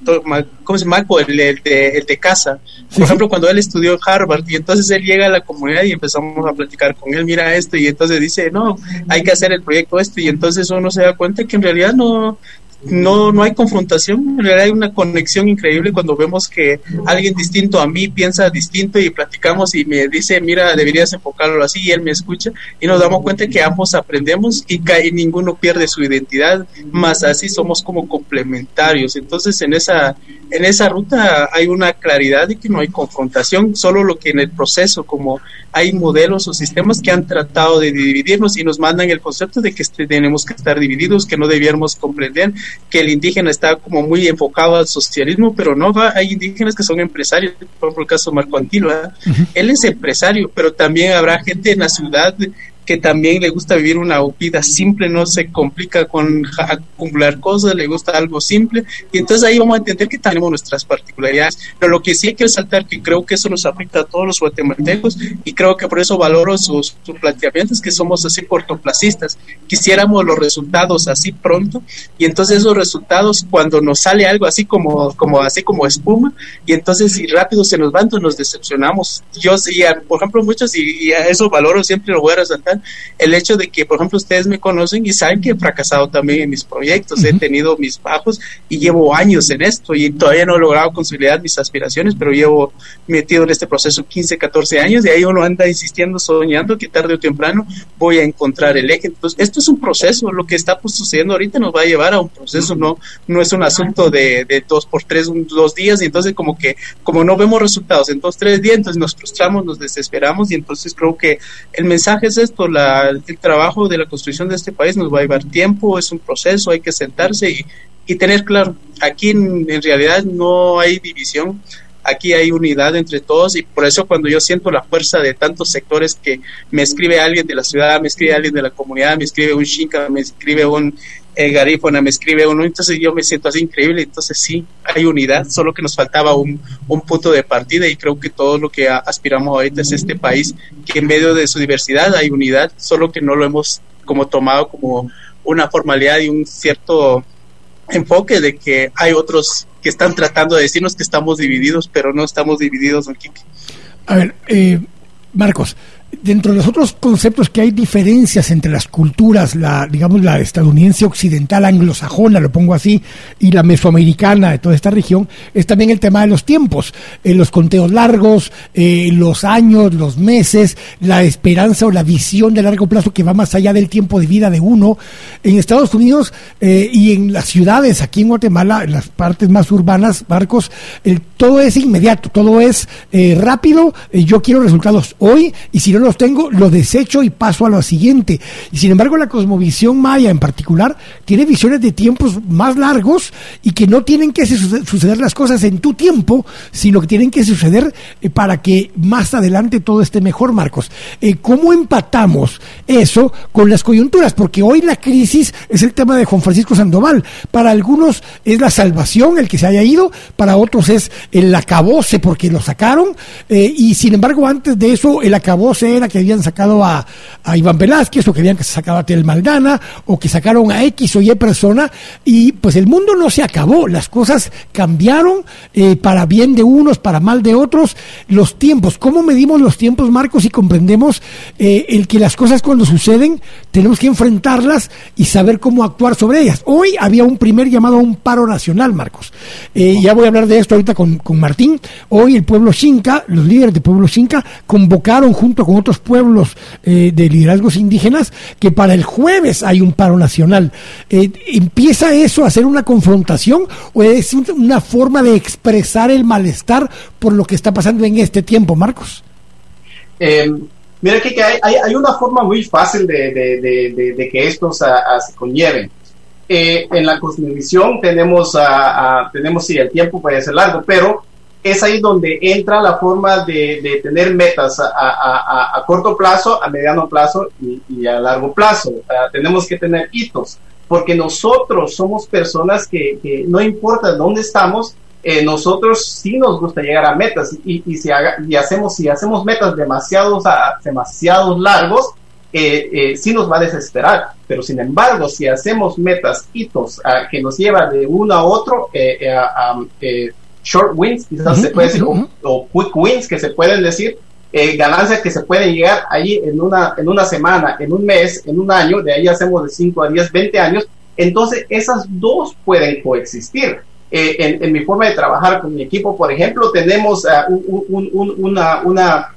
¿cómo se llama? Marco, el, de, el de casa. Por ejemplo, cuando él estudió en Harvard y entonces él llega a la comunidad y empezamos a platicar con él, mira esto, y entonces dice, no, hay que hacer el proyecto este, y entonces uno se da cuenta que en realidad no, no, no hay confrontación, en realidad hay una conexión increíble cuando vemos que alguien distinto a mí piensa distinto y platicamos y me dice, mira, deberías enfocarlo así y él me escucha y nos damos cuenta que ambos aprendemos y, que ninguno pierde su identidad, más así somos como complementarios. Entonces en esa, en esa ruta hay una claridad de que no hay confrontación, solo lo que en el proceso, como hay modelos o sistemas que han tratado de dividirnos y nos mandan el concepto de que este, tenemos que estar divididos, que no debiéramos comprender que el indígena está como muy enfocado al socialismo, pero no va, hay indígenas que son empresarios, por ejemplo el caso de Marco Antilo, él es empresario, pero también habrá gente en la ciudad que también le gusta vivir una vida simple, no se complica con acumular cosas, le gusta algo simple, y entonces ahí vamos a entender que tenemos nuestras particularidades, pero lo que sí hay que resaltar, que creo que eso nos afecta a todos los guatemaltecos, y creo que por eso valoro sus, planteamientos, que somos así cortoplacistas, quisiéramos los resultados así pronto, y entonces esos resultados, cuando nos sale algo así como, como así como espuma, y entonces si rápido se nos van, entonces nos decepcionamos. Yo, sí, por ejemplo, muchos, y, y a eso valoro, siempre lo voy a resaltar, el hecho de que, por ejemplo, ustedes me conocen y saben que he fracasado también en mis proyectos, he tenido mis bajos y llevo años en esto y todavía no he logrado consolidar mis aspiraciones, pero llevo metido en este proceso 15, 14 años y ahí uno anda insistiendo, soñando que tarde o temprano voy a encontrar el eje. Entonces, esto es un proceso, lo que está pues, sucediendo ahorita nos va a llevar a un proceso, no, no es un asunto de, de dos por tres, un, dos días y entonces como que, como no vemos resultados en dos, tres días, entonces nos frustramos, nos desesperamos y entonces creo que el mensaje es esto, el trabajo de la construcción de este país nos va a llevar tiempo, es un proceso, hay que sentarse y, tener claro, aquí en, realidad no hay división, aquí hay unidad entre todos y por eso cuando yo siento la fuerza de tantos sectores que me escribe alguien de la ciudad, me escribe alguien de la comunidad, me escribe un Shinka, me escribe un eh, Garífona, me escribe uno, entonces yo me siento así increíble, entonces sí, hay unidad, solo que nos faltaba un, un punto de partida y creo que todo lo que aspiramos ahorita es este país, que en medio de su diversidad hay unidad, solo que no lo hemos como tomado como una formalidad y un cierto enfoque de que hay otros que están tratando de decirnos que estamos divididos, pero no estamos divididos, don A ver, eh, Marcos, dentro de los otros conceptos que hay diferencias entre las culturas, la digamos la estadounidense occidental anglosajona, lo pongo así, y la mesoamericana de toda esta región, es también el tema de los tiempos, eh, los conteos largos, eh, los años, los meses, la esperanza o la visión de largo plazo que va más allá del tiempo de vida de uno. En Estados Unidos eh, y en las ciudades, aquí en Guatemala, en las partes más urbanas, Marcos, el, todo es inmediato, todo es rápido, yo quiero resultados hoy y si no los tengo, lo desecho y paso a lo siguiente. Y sin embargo, la cosmovisión maya en particular tiene visiones de tiempos más largos y que no tienen que suceder las cosas en tu tiempo, sino que tienen que suceder eh, para que más adelante todo esté mejor, Marcos. Eh, ¿Cómo empatamos eso con las coyunturas? Porque hoy la crisis es el tema de Juan Francisco Sandoval. Para algunos es la salvación el que se haya ido, para otros es el acabose porque lo sacaron, eh, y sin embargo antes de eso el acabose era que habían sacado a, Iván Velázquez o que habían sacado a Tel Maldana o que sacaron a X o Y persona y pues el mundo no se acabó, las cosas cambiaron eh, para bien de unos, para mal de otros, los tiempos, ¿cómo medimos los tiempos Marcos y comprendemos eh, el que las cosas cuando suceden tenemos que enfrentarlas y saber cómo actuar sobre ellas? Hoy había un primer llamado a un paro nacional Marcos, eh, ya voy a hablar de esto ahorita con, con Martín, hoy el pueblo Xinca, los líderes del pueblo Xinca convocaron junto con otros pueblos eh, de liderazgos indígenas que para el jueves hay un paro nacional. Eh, ¿Empieza eso a ser una confrontación o es una forma de expresar el malestar por lo que está pasando en este tiempo, Marcos? Eh, mira que, hay, una forma muy fácil de, de, que esto se conlleven. en la cosmovisión tenemos, tenemos, sí, el tiempo puede ser largo, pero es ahí donde entra la forma de, tener metas a, corto plazo, a mediano plazo y, a largo plazo. tenemos que tener hitos, porque nosotros somos personas que, no importa dónde estamos, eh, nosotros sí nos gusta llegar a metas y, si, y hacemos, si hacemos metas demasiados, demasiados largos, eh, eh, sí nos va a desesperar. Pero sin embargo, si hacemos metas, hitos, que nos lleva de uno a otro, a, short wins, quizás se puede decir, o, quick wins que se pueden decir, eh, ganancias que se pueden llegar ahí en una, en una semana, en un mes, en un año, de ahí hacemos de 5 a 10, 20 años, entonces esas dos pueden coexistir. Eh, en, mi forma de trabajar con mi equipo, por ejemplo, tenemos ah, una, una,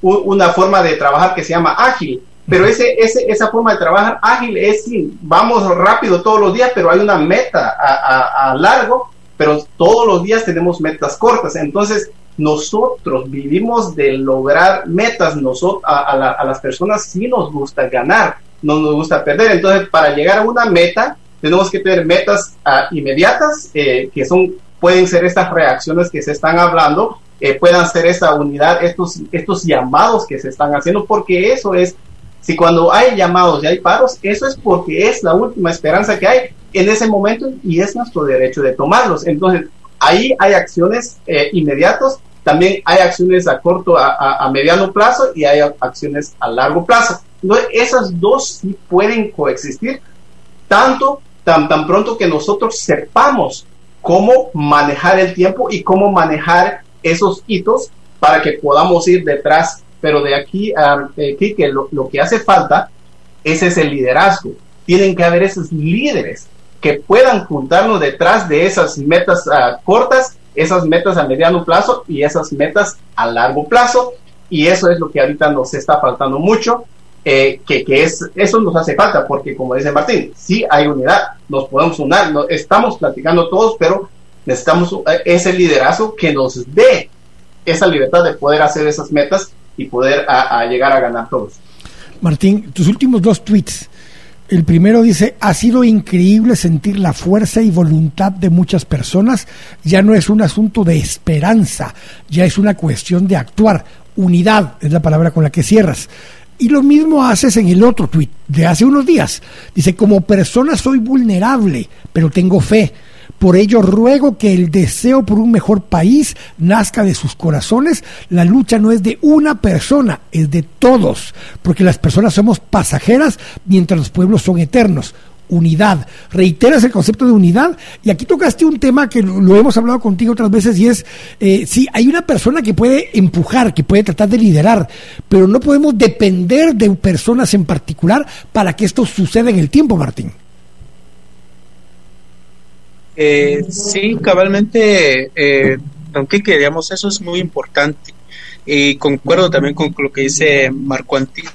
una forma de trabajar que se llama ágil, pero ese, ese, esa forma de trabajar ágil es, vamos rápido todos los días, pero hay una meta a, a largo pero todos los días tenemos metas cortas. Entonces, nosotros vivimos de lograr metas. Nosotros, a, las personas sí nos gusta ganar, no nos gusta perder. Entonces, para llegar a una meta, tenemos que tener metas ah, inmediatas, eh, que son, pueden ser estas reacciones que se están hablando, eh, puedan ser esta unidad, estos, estos llamados que se están haciendo, porque eso es si cuando hay llamados y hay paros, eso es porque es la última esperanza que hay en ese momento y es nuestro derecho de tomarlos. Entonces, ahí hay acciones eh, inmediatas, también hay acciones a corto, a, mediano plazo y hay acciones a largo plazo. Entonces, esas dos sí pueden coexistir, tanto, tan, tan pronto que nosotros sepamos cómo manejar el tiempo y cómo manejar esos hitos para que podamos ir detrás pero de aquí a eh, que lo, que hace falta ese es el liderazgo. Tienen que haber esos líderes que puedan juntarnos detrás de esas metas ah, cortas, esas metas a mediano plazo y esas metas a largo plazo. Y eso es lo que ahorita nos está faltando mucho, eh, que, que, es, eso nos hace falta, porque como dice Martín, sí hay unidad, nos podemos unir, estamos platicando todos, pero necesitamos eh, ese liderazgo que nos dé esa libertad de poder hacer esas metas y poder a, llegar a ganar todos. Martín, tus últimos dos tweets El primero dice, ha sido increíble sentir la fuerza y voluntad de muchas personas. Ya no es un asunto de esperanza, ya es una cuestión de actuar. Unidad es la palabra con la que cierras. Y lo mismo haces en el otro tuit de hace unos días. Dice, como persona soy vulnerable, pero tengo fe. Por ello ruego que el deseo por un mejor país nazca de sus corazones. La lucha no es de una persona, es de todos, porque las personas somos pasajeras mientras los pueblos son eternos unidad. Reiteras el concepto de unidad y aquí tocaste un tema que lo, hemos hablado contigo otras veces y es, eh, sí, hay una persona que puede empujar, que puede tratar de liderar, pero no podemos depender de personas en particular para que esto suceda en el tiempo, Martín. Eh, sí, cabalmente, eh, aunque digamos, eso es muy importante. Y concuerdo también con lo que dice Marco Antiguo.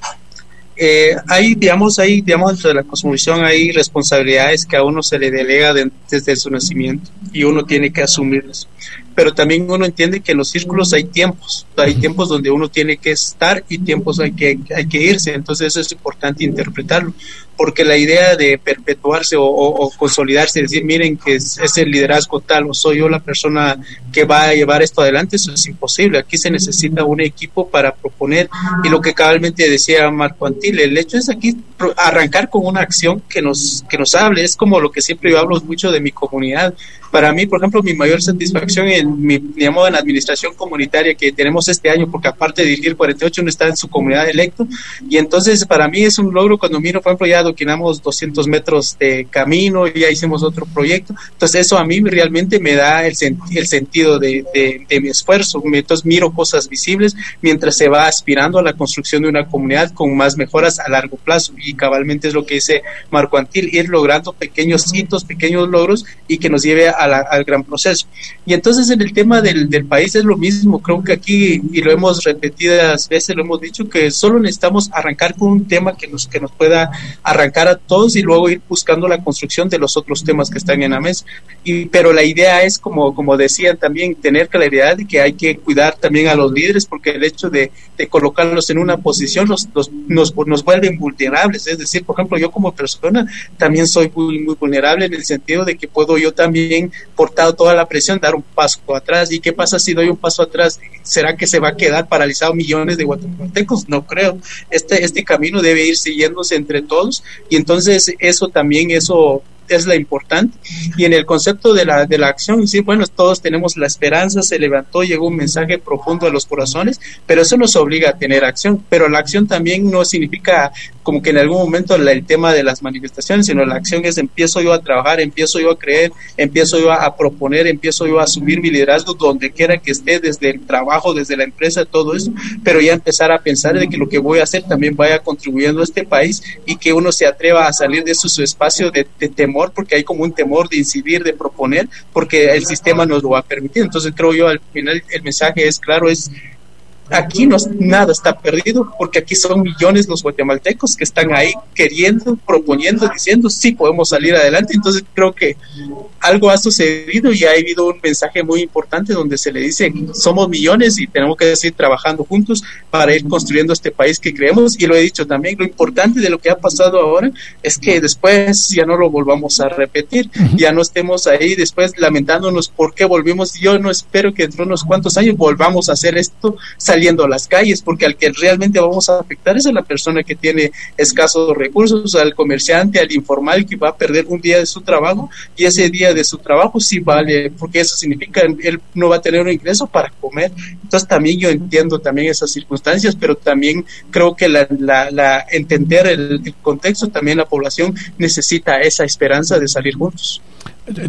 Eh, hay, digamos, hay, digamos, dentro de la cosmovisión hay responsabilidades que a uno se le delega desde su nacimiento y uno tiene que asumirlas. Pero también uno entiende que en los círculos hay tiempos, hay tiempos donde uno tiene que estar y tiempos hay que, hay que irse. Entonces eso es importante interpretarlo porque la idea de perpetuarse o, consolidarse, decir, miren que es, el liderazgo tal o soy yo la persona que va a llevar esto adelante, eso es imposible. Aquí se necesita un equipo para proponer y lo que cabalmente decía Marco Antil, el hecho es aquí arrancar con una acción que nos, que nos hable, es como lo que siempre yo hablo mucho de mi comunidad. Para mí, por ejemplo, mi mayor satisfacción en mi, digamos, en administración comunitaria que tenemos este año, porque aparte de dirigir 48, uno está en su comunidad electo, y entonces para mí es un logro cuando miro, por ejemplo, ya adoquinamos 200 metros de camino, ya hicimos otro proyecto, entonces eso a mí realmente me da el, el sentido de, de, mi esfuerzo, entonces miro cosas visibles mientras se va aspirando a la construcción de una comunidad con más mejoras a largo plazo, y cabalmente es lo que dice Marco Antil, ir logrando pequeños hitos, pequeños logros, y que nos lleve a al gran proceso. Y entonces en el tema del, del, país es lo mismo, creo que aquí, y lo hemos repetidas veces, lo hemos dicho, que solo necesitamos arrancar con un tema que nos, que nos pueda arrancar a todos y luego ir buscando la construcción de los otros temas que están en la mesa. Y, pero la idea es, como, como decían también, tener claridad de que hay que cuidar también a los líderes, porque el hecho de, de colocarlos en una posición los, nos, nos vuelven vulnerables. Es decir, por ejemplo, yo como persona también soy muy, muy vulnerable en el sentido de que puedo yo también portado toda la presión, dar un paso atrás. ¿Y qué pasa si doy un paso atrás? ¿Será que se va a quedar paralizado millones de guatemaltecos? No creo. Este, este camino debe ir siguiéndose entre todos y entonces eso también, eso es la importante. Y en el concepto de la, de la acción, sí, bueno, todos tenemos la esperanza, se levantó, llegó un mensaje profundo a los corazones, pero eso nos obliga a tener acción. Pero la acción también no significa como que en algún momento el tema de las manifestaciones, sino la acción es empiezo yo a trabajar, empiezo yo a creer, empiezo yo a, proponer, empiezo yo a asumir mi liderazgo donde quiera que esté, desde el trabajo, desde la empresa, todo eso, pero ya empezar a pensar de que lo que voy a hacer también vaya contribuyendo a este país y que uno se atreva a salir de su, su espacio de, de temor porque hay como un temor de incidir, de proponer, porque el sistema nos lo va a permitir. Entonces creo yo al final el mensaje es claro, es aquí no, nada está perdido porque aquí son millones los guatemaltecos que están ahí queriendo, proponiendo, diciendo sí podemos salir adelante. Entonces creo que algo ha sucedido y ha habido un mensaje muy importante donde se le dice somos millones y tenemos que seguir trabajando juntos para ir construyendo este país que creemos. Y lo he dicho también, lo importante de lo que ha pasado ahora es que después ya no lo volvamos a repetir, ya no estemos ahí después lamentándonos por qué volvimos. Yo no espero que dentro de unos cuantos años volvamos a hacer esto, a las calles, porque al que realmente vamos a afectar es a la persona que tiene escasos recursos, al comerciante, al informal que va a perder un día de su trabajo y ese día de su trabajo sí vale, porque eso significa él no va a tener un ingreso para comer. Entonces también yo entiendo también esas circunstancias, pero también creo que la, entender el contexto, también la población necesita esa esperanza de salir juntos.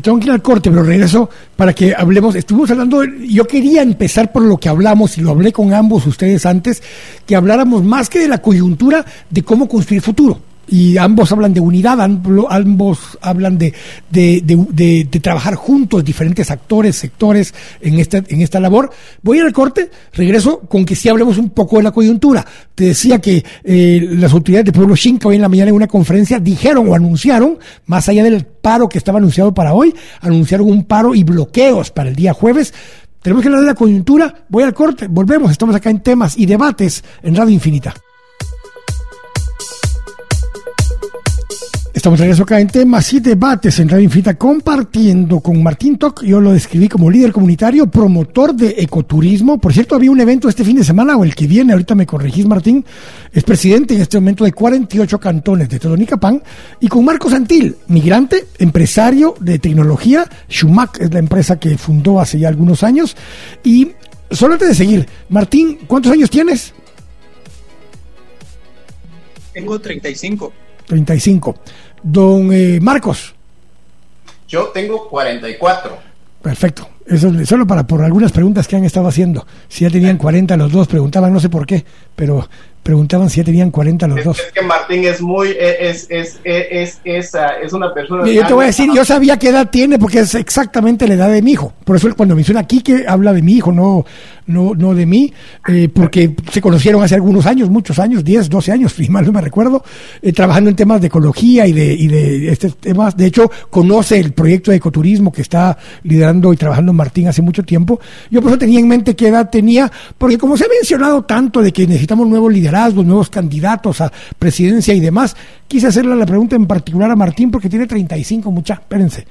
Tengo que ir al corte, pero regreso para que hablemos. Estuvimos hablando, yo quería empezar por lo que hablamos, y lo hablé con ambos ustedes antes, que habláramos más que de la coyuntura de cómo construir futuro y ambos hablan de unidad, ambos hablan de, de, trabajar juntos, diferentes actores, sectores en esta, en esta labor. Voy al corte, regreso con que sí hablemos un poco de la coyuntura. Te decía que eh, las autoridades de Pueblo Xinca hoy en la mañana en una conferencia dijeron o anunciaron, más allá del paro que estaba anunciado para hoy, anunciaron un paro y bloqueos para el día jueves. Tenemos que hablar de la coyuntura. Voy al corte, volvemos, estamos acá en temas y debates en Radio Infinita. Estamos en eso acá en temas y debates en Radio Infinita, compartiendo con Martín Toc. Yo lo describí como líder comunitario, promotor de ecoturismo. Por cierto, había un evento este fin de semana o el que viene, ahorita me corregís, Martín. Es presidente en este momento de 48 cantones de Todonicapán. Y con Marcos Antil, migrante, empresario de tecnología. Schumack es la empresa que fundó hace ya algunos años. Y solo antes de seguir, Martín, ¿cuántos años tienes? Tengo 35. 35. Don eh, Marcos. Yo tengo 44. Perfecto. Eso es solo para por algunas preguntas que han estado haciendo. Si ya tenían 40 los dos, preguntaban, no sé por qué, pero preguntaban si ya tenían 40 los dos. Es que Martín es muy, es, es, es, es, ah, es una persona... Yo te voy a decir, yo sabía qué edad tiene porque es exactamente la edad de mi hijo. Por eso cuando menciona aquí que habla de mi hijo, no, no, no de mí, eh, porque se conocieron hace algunos años, muchos años, 10, 12 años, [laughs] si mal no me recuerdo, eh, trabajando en temas de ecología y de, y de estos temas. De hecho, conoce el proyecto de ecoturismo que está liderando y trabajando Martín hace mucho tiempo. Yo por eso tenía en mente qué edad tenía, porque como se ha mencionado tanto de que necesitamos nuevos liderazgos, nuevos candidatos a presidencia y demás, quise hacerle la pregunta en particular a Martín porque tiene 35, mucha, espérense,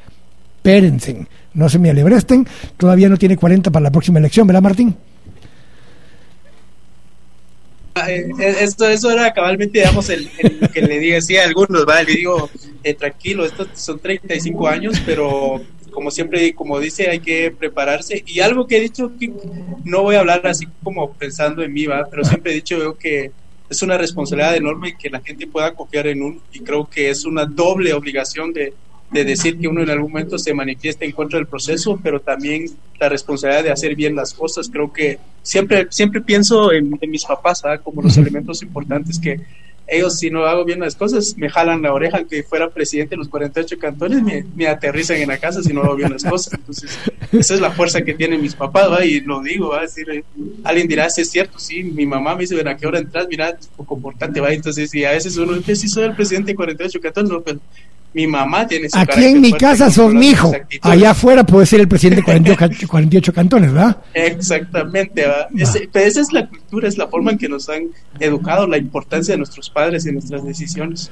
espérense, no se me alebresten, todavía no tiene 40 para la próxima elección, ¿verdad Martín? Esto, eso era cabalmente, digamos, el, que le decía a algunos, ¿va? le digo, eh, tranquilo, estos son 35 años, pero como siempre, como dice, hay que prepararse. Y algo que he dicho, que no voy a hablar así como pensando en mí, ¿va? pero siempre he dicho yo que es una responsabilidad enorme que la gente pueda confiar en uno y creo que es una doble obligación de, de decir que uno en algún momento se manifiesta en contra del proceso, pero también la responsabilidad de hacer bien las cosas. Creo que siempre, siempre pienso en, mis papás como los elementos importantes que ellos si no hago bien las cosas me jalan la oreja que fuera presidente de los 48 cantones me, me aterrizan en la casa si no hago bien las cosas entonces esa es la fuerza que tienen mis papás ¿va? y lo digo ¿va? decir alguien dirá si es cierto sí mi mamá me dice a qué hora entras mira comportante va entonces y a veces uno dice si soy el presidente de 48 cantones no, pero mi mamá tiene su Aquí en mi casa sos mi hijo. Allá afuera puede ser el presidente de 48, [laughs] cantones, ¿verdad? Exactamente, ¿va? pero esa es la es la forma en que nos han educado, la importancia de nuestros padres y nuestras decisiones.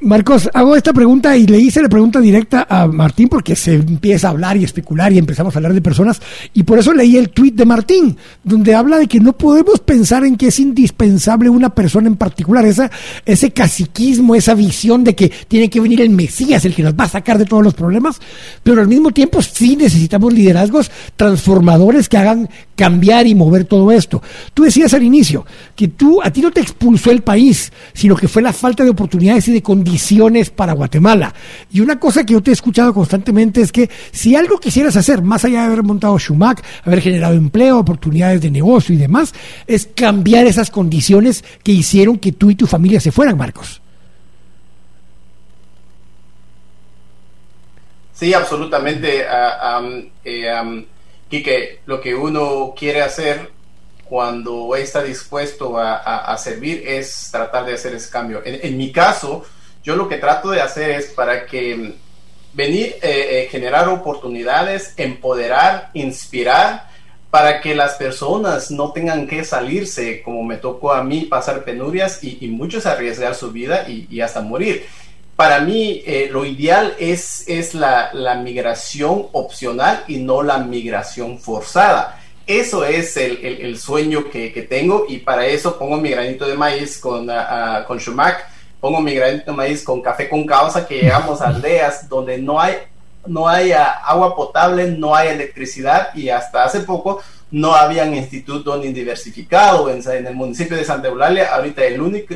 Marcos, hago esta pregunta y le hice la pregunta directa a Martín porque se empieza a hablar y especular y empezamos a hablar de personas y por eso leí el tuit de Martín, donde habla de que no podemos pensar en que es indispensable una persona en particular, esa, ese caciquismo, esa visión de que tiene que venir el Mesías es el que nos va a sacar de todos los problemas, pero al mismo tiempo sí necesitamos liderazgos transformadores que hagan cambiar y mover todo esto. Tú decías inicio que tú a ti no te expulsó el país, sino que fue la falta de oportunidades y de condiciones para Guatemala. Y una cosa que yo te he escuchado constantemente es que si algo quisieras hacer, más allá de haber montado Schumack, haber generado empleo, oportunidades de negocio y demás, es cambiar esas condiciones que hicieron que tú y tu familia se fueran, Marcos. Sí, absolutamente. Uh, um, Quique, lo que uno quiere hacer cuando está dispuesto a, servir es tratar de hacer ese cambio. En, mi caso, yo lo que trato de hacer es para que venir, eh, eh, generar oportunidades, empoderar, inspirar, para que las personas no tengan que salirse, como me tocó a mí, pasar penurias y, muchos arriesgar su vida y hasta morir para mí eh, lo ideal es, es la, migración opcional y no la migración forzada. Eso es el, sueño que, tengo y para eso pongo mi granito de maíz con, uh, con Shumac, pongo mi granito de maíz con café con causa, que llegamos a aldeas donde no hay, no hay agua potable, no hay electricidad y hasta hace poco no habían instituto ni diversificado en, el municipio de Santa Eulalia. Ahorita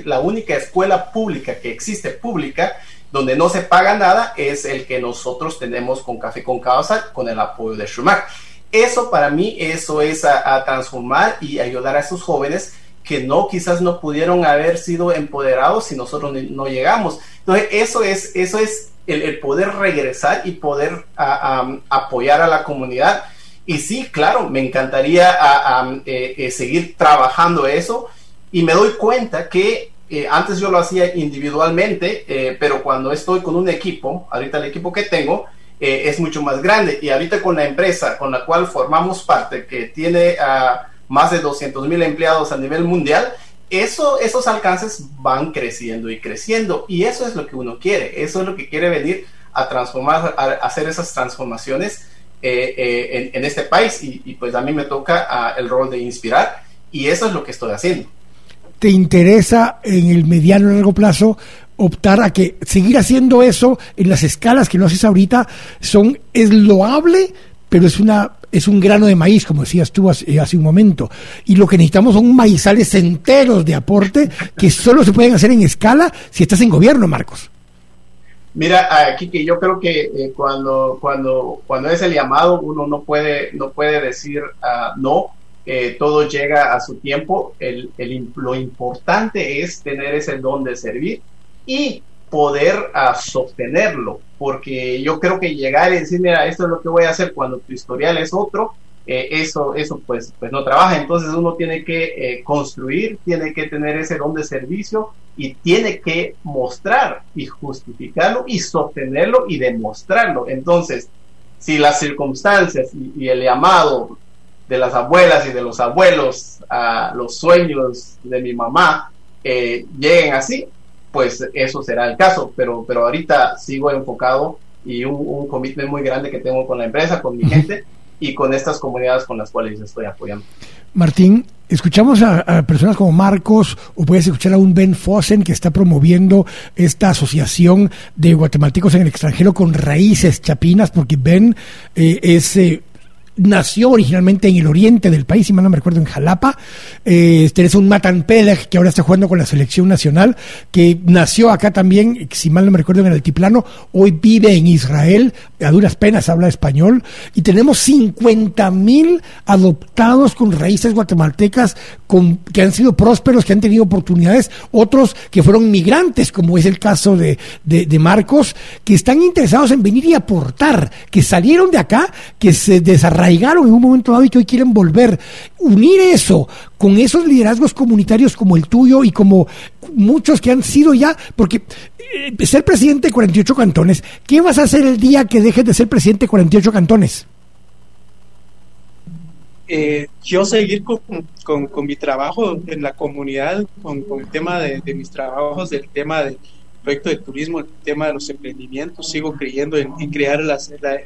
la única escuela pública que existe pública donde no se paga nada es el que nosotros tenemos con Café con Causa con el apoyo de Schumacher. Eso para mí, eso es a, transformar y ayudar a esos jóvenes que no, quizás no pudieron haber sido empoderados si nosotros no llegamos. Entonces, eso es, eso es el, poder regresar y poder apoyar a la comunidad. Y sí, claro, me encantaría eh, eh, seguir trabajando eso. Y me doy cuenta que eh, antes yo lo hacía individualmente, pero cuando estoy con un equipo, ahorita el equipo que tengo es mucho más grande. Y ahorita con la empresa con la cual formamos parte, que tiene más de 200 mil empleados a nivel mundial, eso, esos alcances van creciendo y creciendo. Y eso es lo que uno quiere, eso es lo que quiere venir a transformar, a, hacer esas transformaciones eh, eh, en, este país. Y, pues a mí me toca ah, el rol de inspirar. Y eso es lo que estoy haciendo. ¿Te interesa en el mediano y largo plazo optar a que seguir haciendo eso en las escalas que no haces ahorita son es loable, pero es una es un grano de maíz, como decías tú hace, hace, un momento. Y lo que necesitamos son maizales enteros de aporte que solo se pueden hacer en escala si estás en gobierno, Marcos. Mira, aquí que yo creo que eh, cuando, cuando, cuando es el llamado, uno no puede, no puede decir uh, no, eh, todo llega a su tiempo. El, el, lo importante es tener ese don de servir y poder uh, sostenerlo, porque yo creo que llegar y decir, mira, esto es lo que voy a hacer cuando tu historial es otro, eh, eso, eso pues, pues no trabaja. Entonces uno tiene que eh, construir, tiene que tener ese don de servicio y tiene que mostrar y justificarlo y sostenerlo y demostrarlo. Entonces, si las circunstancias y, el llamado de las abuelas y de los abuelos a los sueños de mi mamá eh, lleguen así, pues eso será el caso. Pero, pero ahorita sigo enfocado y un, un commitment muy grande que tengo con la empresa, con mi gente y con estas comunidades con las cuales estoy apoyando. Martín, escuchamos a, personas como Marcos o puedes escuchar a un Ben Fossen que está promoviendo esta asociación de guatemaltecos en el extranjero con raíces chapinas, porque Ben eh, es eh, nació originalmente en el oriente del país, si mal no me recuerdo, en Jalapa. Eh, tenés un Matan Peleg, que ahora está jugando con la selección nacional, que nació acá también, si mal no me recuerdo, en el altiplano. Hoy vive en Israel, a duras penas habla español. Y tenemos 50 mil adoptados con raíces guatemaltecas, que han sido prósperos, que han tenido oportunidades. Otros que fueron migrantes, como es el caso de, de, de Marcos, que están interesados en venir y aportar, que salieron de acá, que se desarrollaron arraigaron en un momento dado y que hoy quieren volver. Unir eso con esos liderazgos comunitarios como el tuyo y como muchos que han sido ya, porque eh, ser presidente de 48 cantones, ¿qué vas a hacer el día que dejes de ser presidente de 48 cantones? Eh, yo seguir con, con, mi trabajo en la comunidad, con, el tema de, de, mis trabajos, del tema de, proyecto de turismo, el tema de los emprendimientos, sigo creyendo en, crear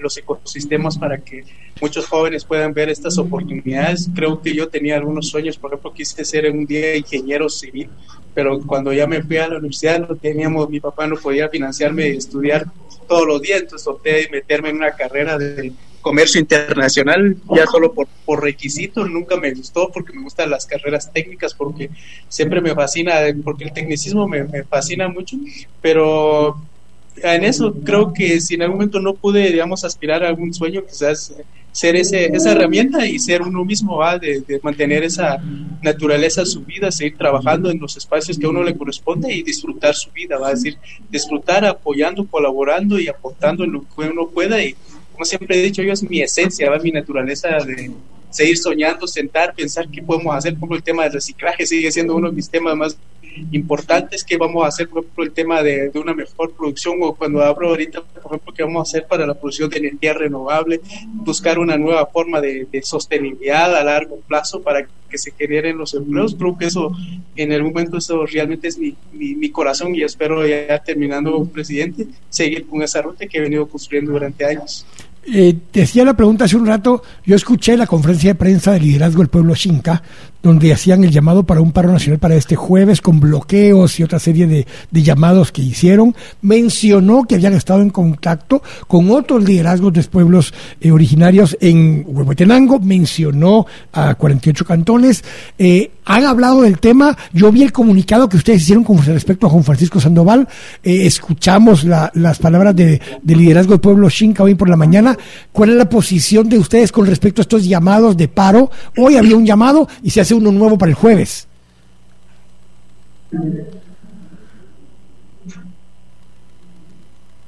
los ecosistemas para que muchos jóvenes puedan ver estas oportunidades. Creo que yo tenía algunos sueños, por ejemplo, quise ser un día ingeniero civil, pero cuando ya me fui a la universidad no teníamos, mi papá no podía financiarme estudiar todos los días, entonces opté de meterme en una carrera de comercio internacional ya solo por, por requisitos, nunca me gustó porque me gustan las carreras técnicas, porque siempre me fascina, porque el tecnicismo me, fascina mucho, pero en eso creo que si en algún momento no pude, digamos, aspirar a algún sueño, quizás ser ese, esa herramienta y ser uno mismo, ¿va? De, de, mantener esa naturaleza su vida, seguir trabajando en los espacios que a uno le corresponde y disfrutar su vida, va a decir, disfrutar apoyando, colaborando y aportando en lo que uno pueda y como siempre he dicho yo, es mi esencia, mi naturaleza de seguir soñando, sentar, pensar qué podemos hacer. Por ejemplo, el tema del reciclaje sigue siendo uno de mis temas más importantes que vamos a hacer, por ejemplo, el tema de, una mejor producción o cuando abro ahorita, por ejemplo, qué vamos a hacer para la producción de energía renovable, buscar una nueva forma de, sostenibilidad a largo plazo para que se generen los empleos. Creo que eso, en el momento, eso realmente es mi, mi, mi corazón y espero ya terminando presidente, seguir con esa ruta que he venido construyendo durante años. Eh, decía la pregunta hace un rato, yo escuché la conferencia de prensa de liderazgo del pueblo Xinca, donde hacían el llamado para un paro nacional para este jueves, con bloqueos y otra serie de, llamados que hicieron. Mencionó que habían estado en contacto con otros liderazgos de pueblos eh, originarios en Huehuetenango, mencionó a 48 cantones. Eh, han hablado del tema, yo vi el comunicado que ustedes hicieron con respecto a Juan Francisco Sandoval, eh, escuchamos las palabras de, liderazgo del pueblo Xinca hoy por la mañana. ¿Cuál es la posición de ustedes con respecto a estos llamados de paro? Hoy había un llamado y se hace uno nuevo para el jueves.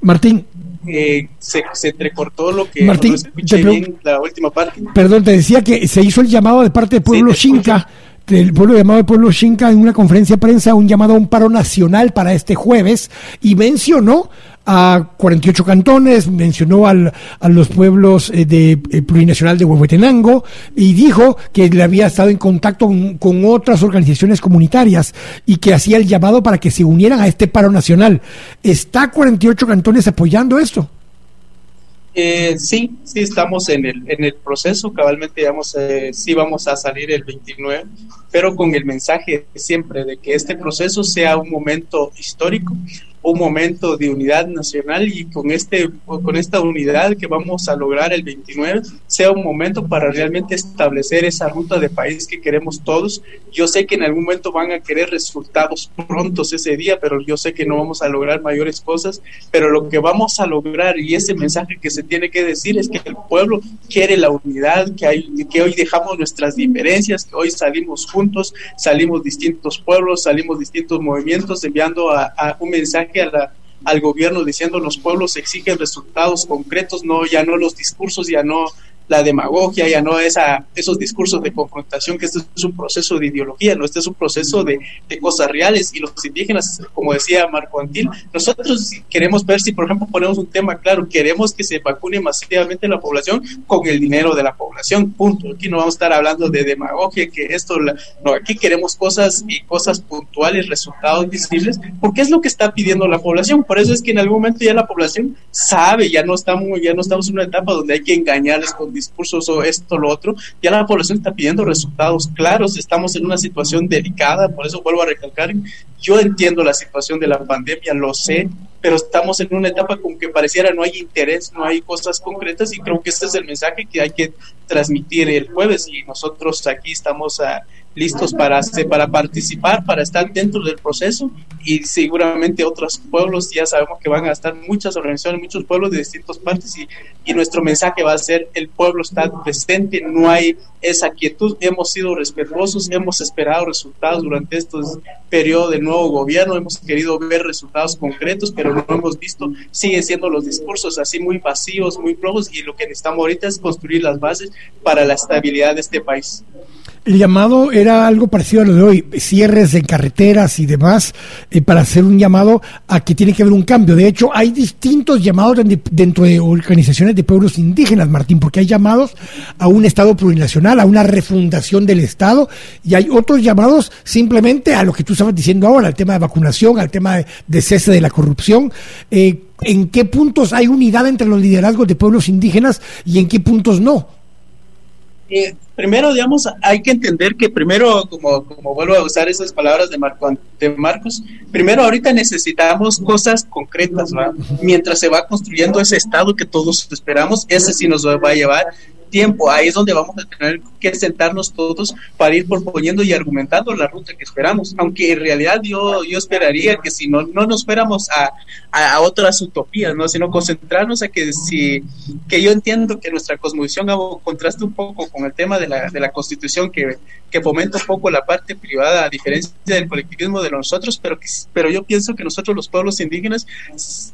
Martín. Eh, se, se, entrecortó lo que Martín, bien la última parte. Perdón, te decía que se hizo el llamado de parte del pueblo Xinca, del pueblo llamado del pueblo Xinca en una conferencia de prensa, un llamado a un paro nacional para este jueves y mencionó a 48 cantones, mencionó al, a los pueblos eh, de eh, plurinacional de Huehuetenango y dijo que le había estado en contacto con, con, otras organizaciones comunitarias y que hacía el llamado para que se unieran a este paro nacional. ¿Está 48 cantones apoyando esto? Eh, sí, sí estamos en el, en el proceso, cabalmente digamos, eh, sí vamos a salir el 29, pero con el mensaje siempre de que este proceso sea un momento histórico, un momento de unidad nacional y con, este, con esta unidad que vamos a lograr el 29 sea un momento para realmente establecer esa ruta de país que queremos todos. Yo sé que en algún momento van a querer resultados prontos ese día, pero yo sé que no vamos a lograr mayores cosas, pero lo que vamos a lograr y ese mensaje que se tiene que decir es que el pueblo quiere la unidad, que, hay, que hoy dejamos nuestras diferencias, que hoy salimos juntos, salimos distintos pueblos, salimos distintos movimientos, enviando a, a un mensaje al gobierno diciendo los pueblos exigen resultados concretos, no ya no los discursos, ya no la demagogia, ya no esa, esos discursos de confrontación, que este es un proceso de ideología, no, este es un proceso de, de cosas reales y los indígenas, como decía Marco Antil, nosotros queremos ver si, por ejemplo, ponemos un tema claro, queremos que se vacune masivamente la población con el dinero de la población, punto. Aquí no vamos a estar hablando de demagogia, que esto, no, aquí queremos cosas y cosas puntuales, resultados visibles, porque es lo que está pidiendo la población. Por eso es que en algún momento ya la población sabe, ya no estamos, ya no estamos en una etapa donde hay que engañarles con discursos o esto, lo otro, ya la población está pidiendo resultados claros, estamos en una situación delicada, por eso vuelvo a recalcar, yo entiendo la situación de la pandemia, lo sé, pero estamos en una etapa con que pareciera no hay interés, no hay cosas concretas y creo que este es el mensaje que hay que transmitir el jueves y nosotros aquí estamos a listos para, para participar, para estar dentro del proceso y seguramente otros pueblos ya sabemos que van a estar muchas organizaciones, muchos pueblos de distintas partes y, y nuestro mensaje va a ser el pueblo está presente, no hay esa quietud, hemos sido respetuosos, hemos esperado resultados durante estos periodos del nuevo gobierno, hemos querido ver resultados concretos, pero no hemos visto, siguen siendo los discursos así muy vacíos, muy flojos y lo que necesitamos ahorita es construir las bases para la estabilidad de este país. El llamado era algo parecido a lo de hoy, cierres de carreteras y demás, eh, para hacer un llamado a que tiene que haber un cambio. De hecho, hay distintos llamados dentro de organizaciones de pueblos indígenas, Martín, porque hay llamados a un Estado plurinacional, a una refundación del Estado, y hay otros llamados simplemente a lo que tú estabas diciendo ahora, al tema de vacunación, al tema de, cese de la corrupción. Eh, ¿En qué puntos hay unidad entre los liderazgos de pueblos indígenas y en qué puntos no? Eh, primero, digamos, hay que entender que primero, como, como vuelvo a usar esas palabras de, Marco, de Marcos, primero ahorita necesitamos cosas concretas, Mientras se va construyendo ese estado que todos esperamos, ese sí nos va a llevar tiempo. Ahí es donde vamos a tener que sentarnos todos para ir proponiendo y argumentando la ruta que esperamos. Aunque en realidad yo, yo esperaría que si no, no nos fuéramos a, a, otras utopías, ¿no? sino concentrarnos a que si que yo entiendo que nuestra cosmovisión contraste un poco con el tema de la, de la constitución que, que fomenta un poco la parte privada a diferencia del colectivismo de nosotros, pero, que, pero yo pienso que nosotros los pueblos indígenas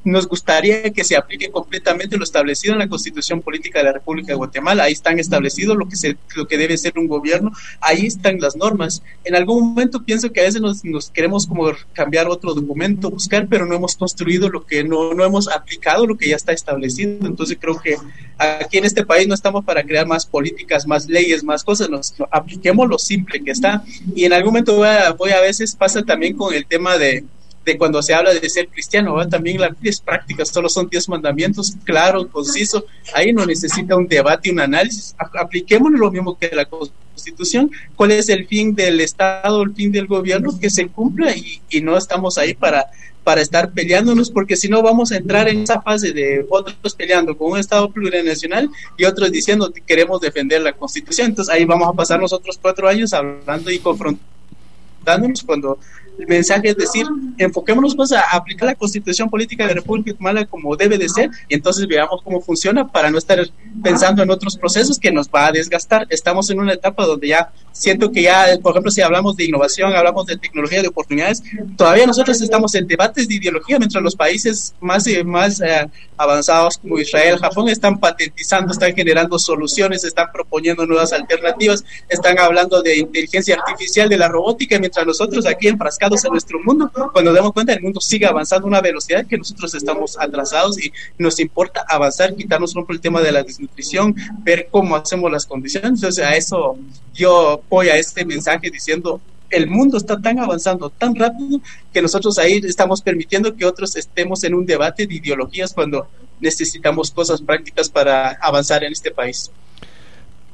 nos gustaría que se aplique completamente lo establecido en la constitución política de la República de Guatemala ahí están establecidos lo que, se, lo que debe ser un gobierno, ahí están las normas. En algún momento pienso que a veces nos, queremos como cambiar otro documento, buscar, pero no hemos construido lo que no, no hemos aplicado lo que ya está establecido. Entonces creo que aquí en este país no estamos para crear más políticas, más leyes, más cosas, nos apliquemos lo simple que está. Y en algún momento voy a, voy a veces pasa también con el tema de de cuando se habla de ser cristiano, también las es prácticas, solo son diez mandamientos, claro, conciso, ahí no necesita un debate, un análisis, apliquemos lo mismo que la constitución, cuál es el fin del Estado, el fin del gobierno, que se cumpla y, no estamos ahí para para estar peleándonos, porque si no vamos a entrar en esa fase de otros peleando con un Estado plurinacional y otros diciendo que queremos defender la Constitución. Entonces ahí vamos a pasar nosotros cuatro años hablando y confrontándonos cuando el mensaje es decir, enfoquémonos pues a aplicar la constitución política de República Guatemala como debe de ser y entonces veamos cómo funciona para no estar pensando en otros procesos que nos va a desgastar. Estamos en una etapa donde ya siento que ya, por ejemplo, si hablamos de innovación, hablamos de tecnología, de oportunidades, todavía nosotros estamos en debates de ideología, mientras los países más, más eh, avanzados como Israel, Japón, están patentizando, están generando soluciones, están proponiendo nuevas alternativas, están hablando de inteligencia artificial, de la robótica, mientras nosotros aquí en Frasca en nuestro mundo, cuando damos cuenta el mundo sigue avanzando a una velocidad que nosotros estamos atrasados y nos importa avanzar, quitarnos un el tema de la desnutrición, ver cómo hacemos las condiciones. Entonces a eso yo voy a este mensaje diciendo, el mundo está tan avanzando tan rápido que nosotros ahí estamos permitiendo que otros estemos en un debate de ideologías cuando necesitamos cosas prácticas para avanzar en este país.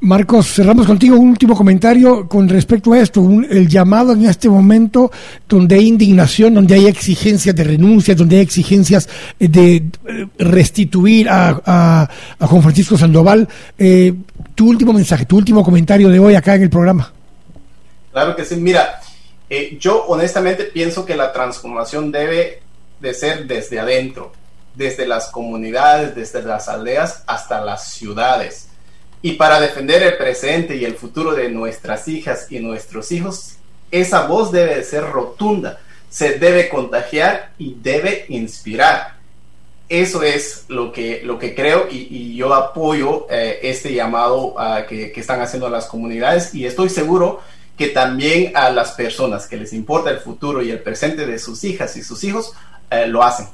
Marcos, cerramos contigo un último comentario con respecto a esto, el llamado en este momento donde hay indignación, donde hay exigencias de renuncia, donde hay exigencias de eh, restituir a, Juan Francisco Sandoval. Eh, tu último mensaje, tu último comentario de hoy acá en el programa. Claro que sí, mira, eh, yo honestamente pienso que la transformación debe de ser desde adentro, desde las comunidades, desde las aldeas hasta las ciudades y para defender el presente y el futuro de nuestras hijas y nuestros hijos, esa voz debe ser rotunda, se debe contagiar y debe inspirar. Eso es lo que, lo que creo y, yo apoyo eh, este llamado uh, que, que, están haciendo las comunidades y estoy seguro que también a las personas que les importa el futuro y el presente de sus hijas y sus hijos eh, lo hacen.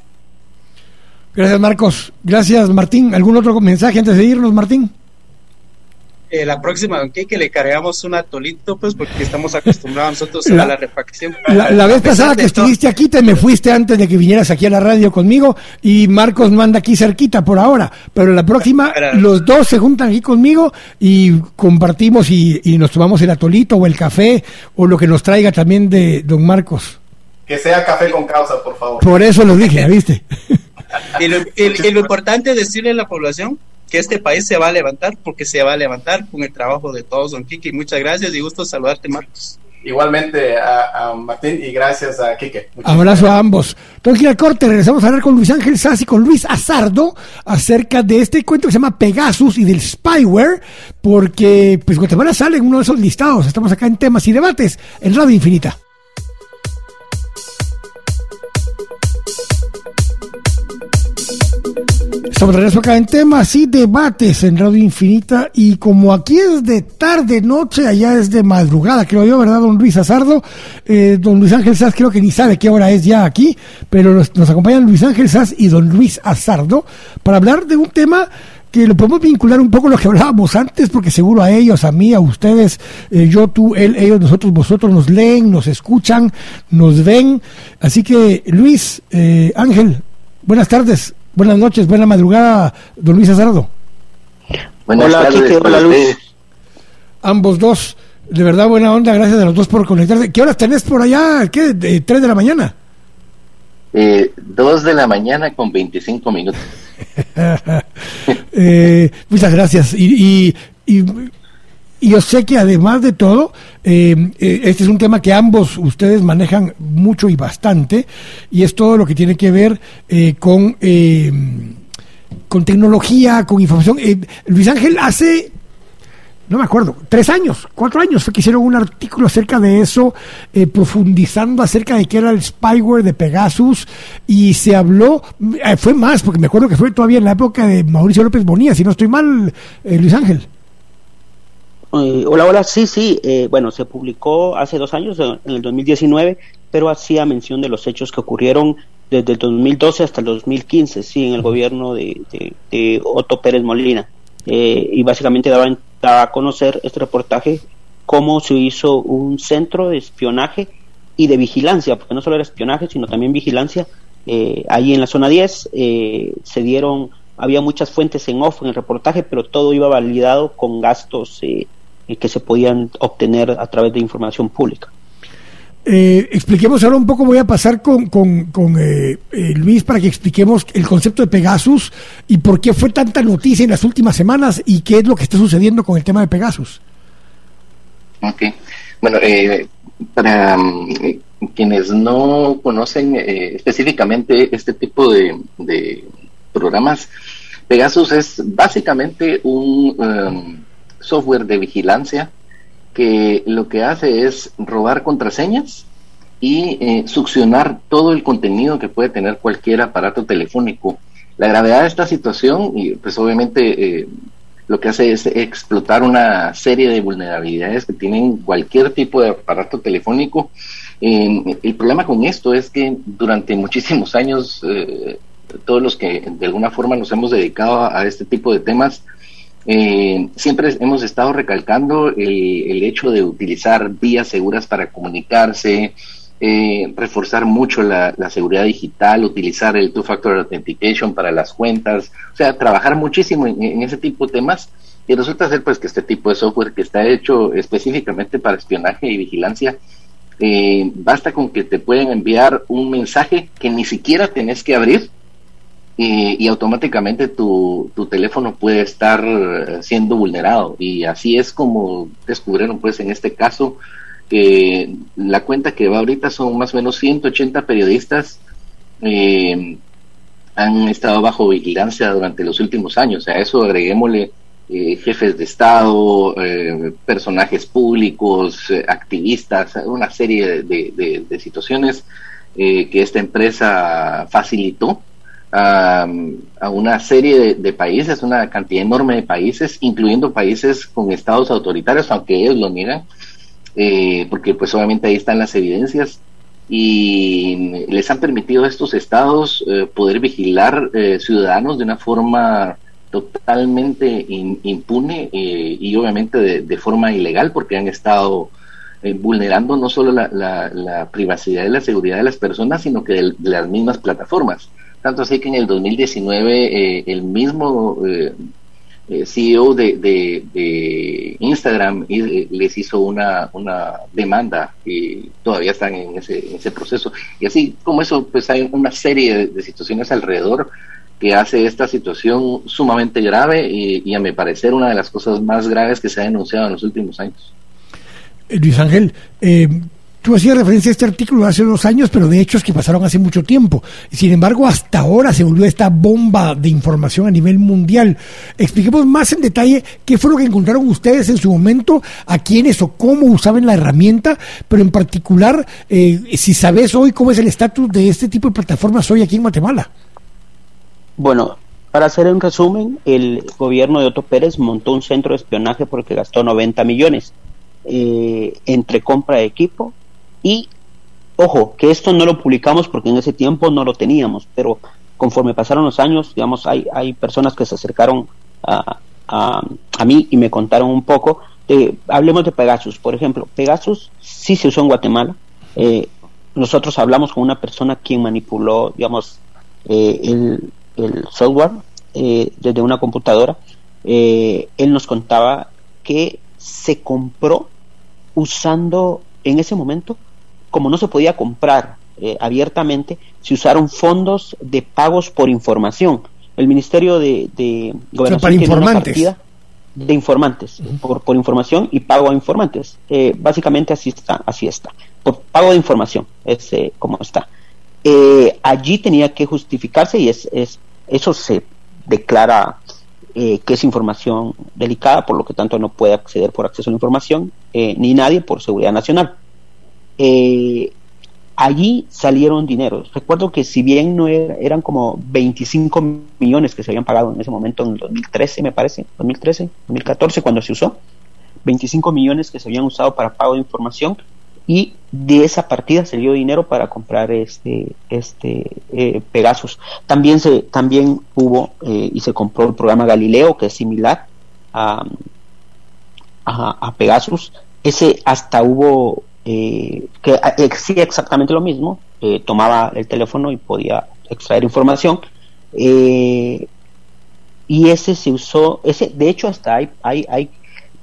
Gracias Marcos. Gracias Martín. ¿Algún otro mensaje antes de irnos Martín? Eh, la próxima Don que le cargamos un atolito, pues porque estamos acostumbrados nosotros a la refacción. La, vez pasada que estuviste aquí, te me fuiste antes de que vinieras aquí a la radio conmigo y Marcos no anda aquí cerquita por ahora, pero la próxima los dos se juntan aquí conmigo y compartimos y, nos tomamos el atolito o el café o lo que nos traiga también de Don Marcos. Que sea café con causa, por favor. Por eso lo dije, ¿viste? [laughs] y, lo, y lo importante es decirle a la población que este país se va a levantar porque se va a levantar con el trabajo de todos, don Kiki. Muchas gracias y gusto saludarte, Marcos. Igualmente a, Martín y gracias a Kike. Abrazo a ambos. Entonces, aquí al corte, regresamos a hablar con Luis Ángel Sass y con Luis Azardo acerca de este cuento que se llama Pegasus y del spyware, porque pues Guatemala sale en uno de esos listados. Estamos acá en temas y debates en Radio Infinita. Estamos de regreso acá en temas y debates en Radio Infinita y como aquí es de tarde, noche, allá es de madrugada, creo yo, ¿verdad, don Luis Azardo? Eh, don Luis Ángel Sass creo que ni sabe qué hora es ya aquí, pero nos, acompañan Luis Ángel Sass y don Luis Azardo para hablar de un tema que lo podemos vincular un poco a lo que hablábamos antes, porque seguro a ellos, a mí, a ustedes, eh, yo, tú, él, ellos, nosotros, vosotros nos leen, nos escuchan, nos ven. Así que, Luis, eh, Ángel, buenas tardes. Buenas noches, buena madrugada, don Luis Azardo. Buenas hola, tardes, hola Luis. Ambos dos, de verdad buena onda, gracias a los dos por conectarse. ¿Qué horas tenés por allá? ¿Qué? ¿De ¿Tres de la mañana? Eh, dos de la mañana con 25 minutos. [laughs] eh, muchas gracias. y, y y yo sé que además de todo, eh, eh, este es un tema que ambos ustedes manejan mucho y bastante, y es todo lo que tiene que ver eh, con, con tecnología, con información. Luis Ángel hace, no me acuerdo, tres años, cuatro años, fue que hicieron un artículo acerca de eso, profundizando acerca de qué era el spyware de Pegasus, y se habló, fue más, porque me acuerdo que fue todavía en la época de Mauricio López Bonilla, si no estoy mal, Luis Ángel. Eh, hola, hola, sí, sí, eh, bueno, se publicó hace dos años, en el 2019, pero hacía mención de los hechos que ocurrieron desde el 2012 hasta el 2015, sí, en el gobierno de, Otto Pérez Molina. Eh, y básicamente daba, a conocer este reportaje cómo se hizo un centro de espionaje y de vigilancia, porque no solo era espionaje, sino también vigilancia. ahí en la zona 10 se dieron, había muchas fuentes en off en el reportaje, pero todo iba validado con gastos que se podían obtener a través de información pública. Eh, expliquemos ahora un poco, voy a pasar con, con, eh, eh, Luis para que expliquemos el concepto de Pegasus y por qué fue tanta noticia en las últimas semanas y qué es lo que está sucediendo con el tema de Pegasus. Ok, bueno, para mm, quienes no conocen específicamente este tipo de, de, programas, Pegasus es básicamente un... Um, software de vigilancia que lo que hace es robar contraseñas y eh, succionar todo el contenido que puede tener cualquier aparato telefónico. La gravedad de esta situación, y pues obviamente eh, lo que hace es explotar una serie de vulnerabilidades que tienen cualquier tipo de aparato telefónico. el problema con esto es que durante muchísimos años eh, todos los que de alguna forma nos hemos dedicado a, este tipo de temas, eh, siempre hemos estado recalcando el, hecho de utilizar vías seguras para comunicarse, eh, reforzar mucho la, seguridad digital, utilizar el two-factor authentication para las cuentas, o sea, trabajar muchísimo en, ese tipo de temas. Y resulta ser pues que este tipo de software que está hecho específicamente para espionaje y vigilancia, eh, basta con que te pueden enviar un mensaje que ni siquiera tenés que abrir y, automáticamente tu, tu, teléfono puede estar eh, siendo vulnerado y así es como descubrieron pues en este caso que la cuenta que va ahorita son más o menos 180 periodistas eh, han estado bajo vigilancia durante los últimos años. A eso agreguémosle eh, jefes de Estado, personajes públicos, activistas, una serie de, de situaciones que esta empresa facilitó a, una serie de, países, una cantidad enorme de países, incluyendo países con estados autoritarios, aunque ellos lo niegan, eh, porque pues obviamente ahí están las evidencias y les han permitido a estos estados eh, poder vigilar eh, ciudadanos de una forma totalmente impune y obviamente de, forma ilegal porque han estado vulnerando no solo la, privacidad y la seguridad de las personas, sino que de las mismas plataformas. Tanto así que en el 2019 eh, el mismo eh, eh, CEO de, de, Instagram les hizo una, una demanda y todavía están en ese, en ese proceso. Y así como eso, pues hay una serie de, situaciones alrededor que hace esta situación sumamente grave y, y, a mi parecer una de las cosas más graves que se ha denunciado en los últimos años. Luis Ángel, eh, Tú hacías referencia a este artículo hace dos años, pero de hechos que pasaron hace mucho tiempo. Sin embargo, hasta ahora se volvió esta bomba de información a nivel mundial. Expliquemos más en detalle qué fue lo que encontraron ustedes en su momento, a quiénes o cómo usaban la herramienta, pero en particular, eh, si sabes hoy cómo es el estatus de este tipo de plataformas hoy aquí en Guatemala. Bueno, para hacer un resumen, el gobierno de Otto Pérez montó un centro de espionaje porque gastó 90 millones eh, entre compra de equipo, y ojo, que esto no lo publicamos porque en ese tiempo no lo teníamos, pero conforme pasaron los años, digamos, hay, hay personas que se acercaron a, a, mí y me contaron un poco. De, hablemos de Pegasus, por ejemplo. Pegasus sí se usó en Guatemala. Eh, nosotros hablamos con una persona quien manipuló, digamos, eh, el, el, software eh, desde una computadora. él nos contaba que se compró usando en ese momento como no se podía comprar eh, abiertamente, se usaron fondos de pagos por información. El Ministerio de, de Gobernación informantes. de informantes, por, por, información y pago a informantes. Eh, básicamente así está, así está. Por pago de información, es eh, como está. allí tenía que justificarse y es, es eso se declara que es información delicada, por lo que tanto no puede acceder por acceso a la información, ni nadie por seguridad nacional eh, allí salieron dineros. Recuerdo que si bien no eran como 25 millones que se habían pagado en ese momento, en el 2013 me parece, 2013, 2014 cuando se usó, 25 millones que se habían usado para pago de información y de esa partida salió dinero para comprar este este eh, Pegasus. También se también hubo eh, y se compró el programa Galileo que es similar a, a, a Pegasus. Ese hasta hubo eh, que exige exactamente lo mismo, eh, tomaba el teléfono y podía extraer información. Eh, y ese se usó, ese, de hecho hasta hay, hay, hay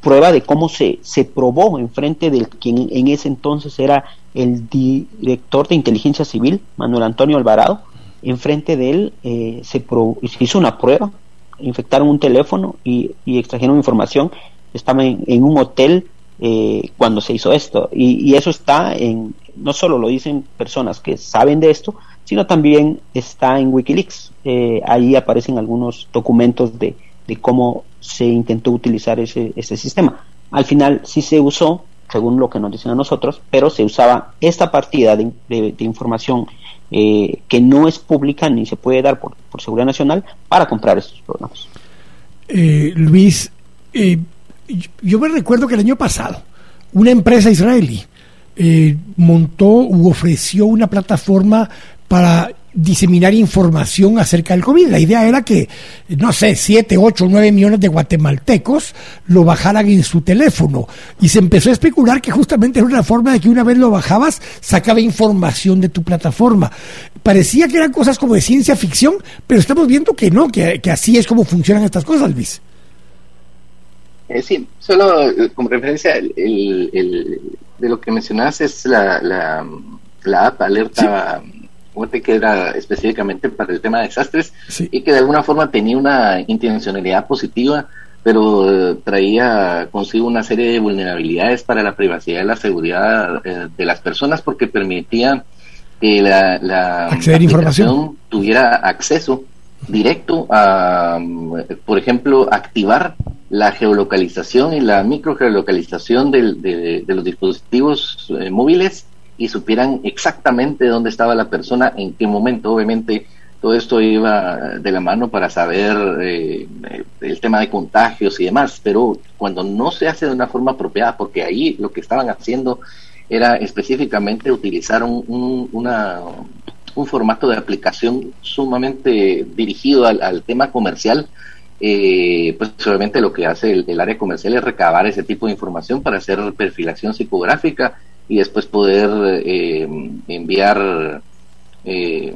prueba de cómo se, se probó en frente del quien en ese entonces era el director de inteligencia civil, Manuel Antonio Alvarado, enfrente de él se, se, hizo una prueba, infectaron un teléfono y, y extrajeron información, estaba en un hotel eh, cuando se hizo esto. Y, eso está en, no solo lo dicen personas que saben de esto, sino también está en Wikileaks. Eh, ahí aparecen algunos documentos de, de, cómo se intentó utilizar ese, ese sistema. Al final sí se usó, según lo que nos dicen a nosotros, pero se usaba esta partida de, de, información eh, que no es pública ni se puede dar por, por seguridad nacional para comprar estos programas. eh, Luis, eh, yo me recuerdo que el año pasado una empresa israelí eh, montó u ofreció una plataforma para diseminar información acerca del COVID. La idea era que, no sé, 7, 8, 9 millones de guatemaltecos lo bajaran en su teléfono. Y se empezó a especular que justamente era una forma de que una vez lo bajabas, sacaba información de tu plataforma. Parecía que eran cosas como de ciencia ficción, pero estamos viendo que no, que, así es como funcionan estas cosas, Luis. Eh, sí, solo eh, como referencia, el, de lo que mencionas es la, la, app alerta que era específicamente para el tema de desastres y que de alguna forma tenía una intencionalidad positiva, pero eh, traía consigo una serie de vulnerabilidades para la privacidad y la seguridad eh, de las personas porque permitía que la, la información. tuviera acceso directo a, por ejemplo, activar la geolocalización y la microgeolocalización de, de los dispositivos eh, móviles y supieran exactamente dónde estaba la persona, en qué momento. Obviamente todo esto iba de la mano para saber eh, el tema de contagios y demás, pero cuando no se hace de una forma apropiada, porque ahí lo que estaban haciendo era específicamente utilizar un, una, un formato de aplicación sumamente dirigido al, tema comercial, eh, pues obviamente lo que hace el, área comercial es recabar ese tipo de información para hacer perfilación psicográfica y después poder eh, enviar eh,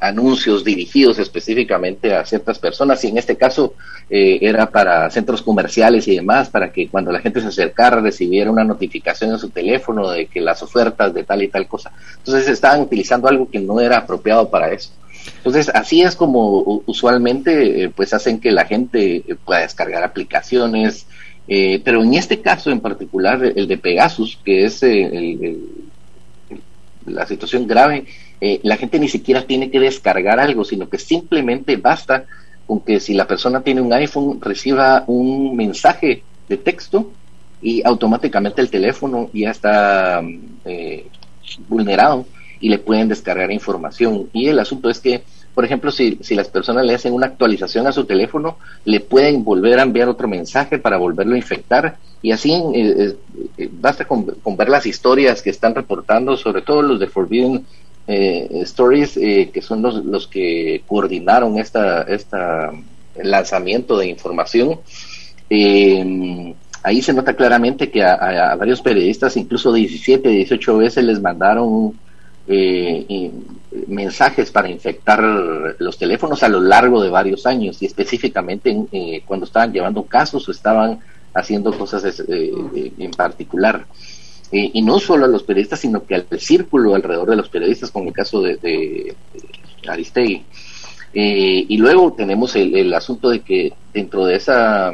anuncios dirigidos específicamente a ciertas personas y en este caso eh, era para centros comerciales y demás para que cuando la gente se acercara recibiera una notificación en su teléfono de que las ofertas de tal y tal cosa. Entonces estaban utilizando algo que no era apropiado para eso. Entonces así es como usualmente pues hacen que la gente pueda descargar aplicaciones eh, pero en este caso en particular, el de Pegasus, que es eh, la situación grave, eh, la gente ni siquiera tiene que descargar algo, sino que simplemente basta con que si la persona tiene un iPhone reciba un mensaje de texto y automáticamente el teléfono ya está vulnerado y le pueden descargar información. Y el asunto es que por ejemplo, si, si las personas le hacen una actualización a su teléfono, le pueden volver a enviar otro mensaje para volverlo a infectar. Y así eh, eh, basta con, ver las historias que están reportando, sobre todo los de Forbidden eh, Stories, que son los, los que coordinaron esta, esta lanzamiento de información. ahí se nota claramente que a, varios periodistas, incluso 17, 18 veces les mandaron eh, mensajes para infectar los teléfonos a lo largo de varios años y específicamente eh, cuando estaban llevando casos o estaban haciendo cosas eh, eh, en particular. Y no solo a los periodistas, sino que al círculo alrededor de los periodistas, como el caso de, de Aristegui. y luego tenemos el, asunto de que dentro de esa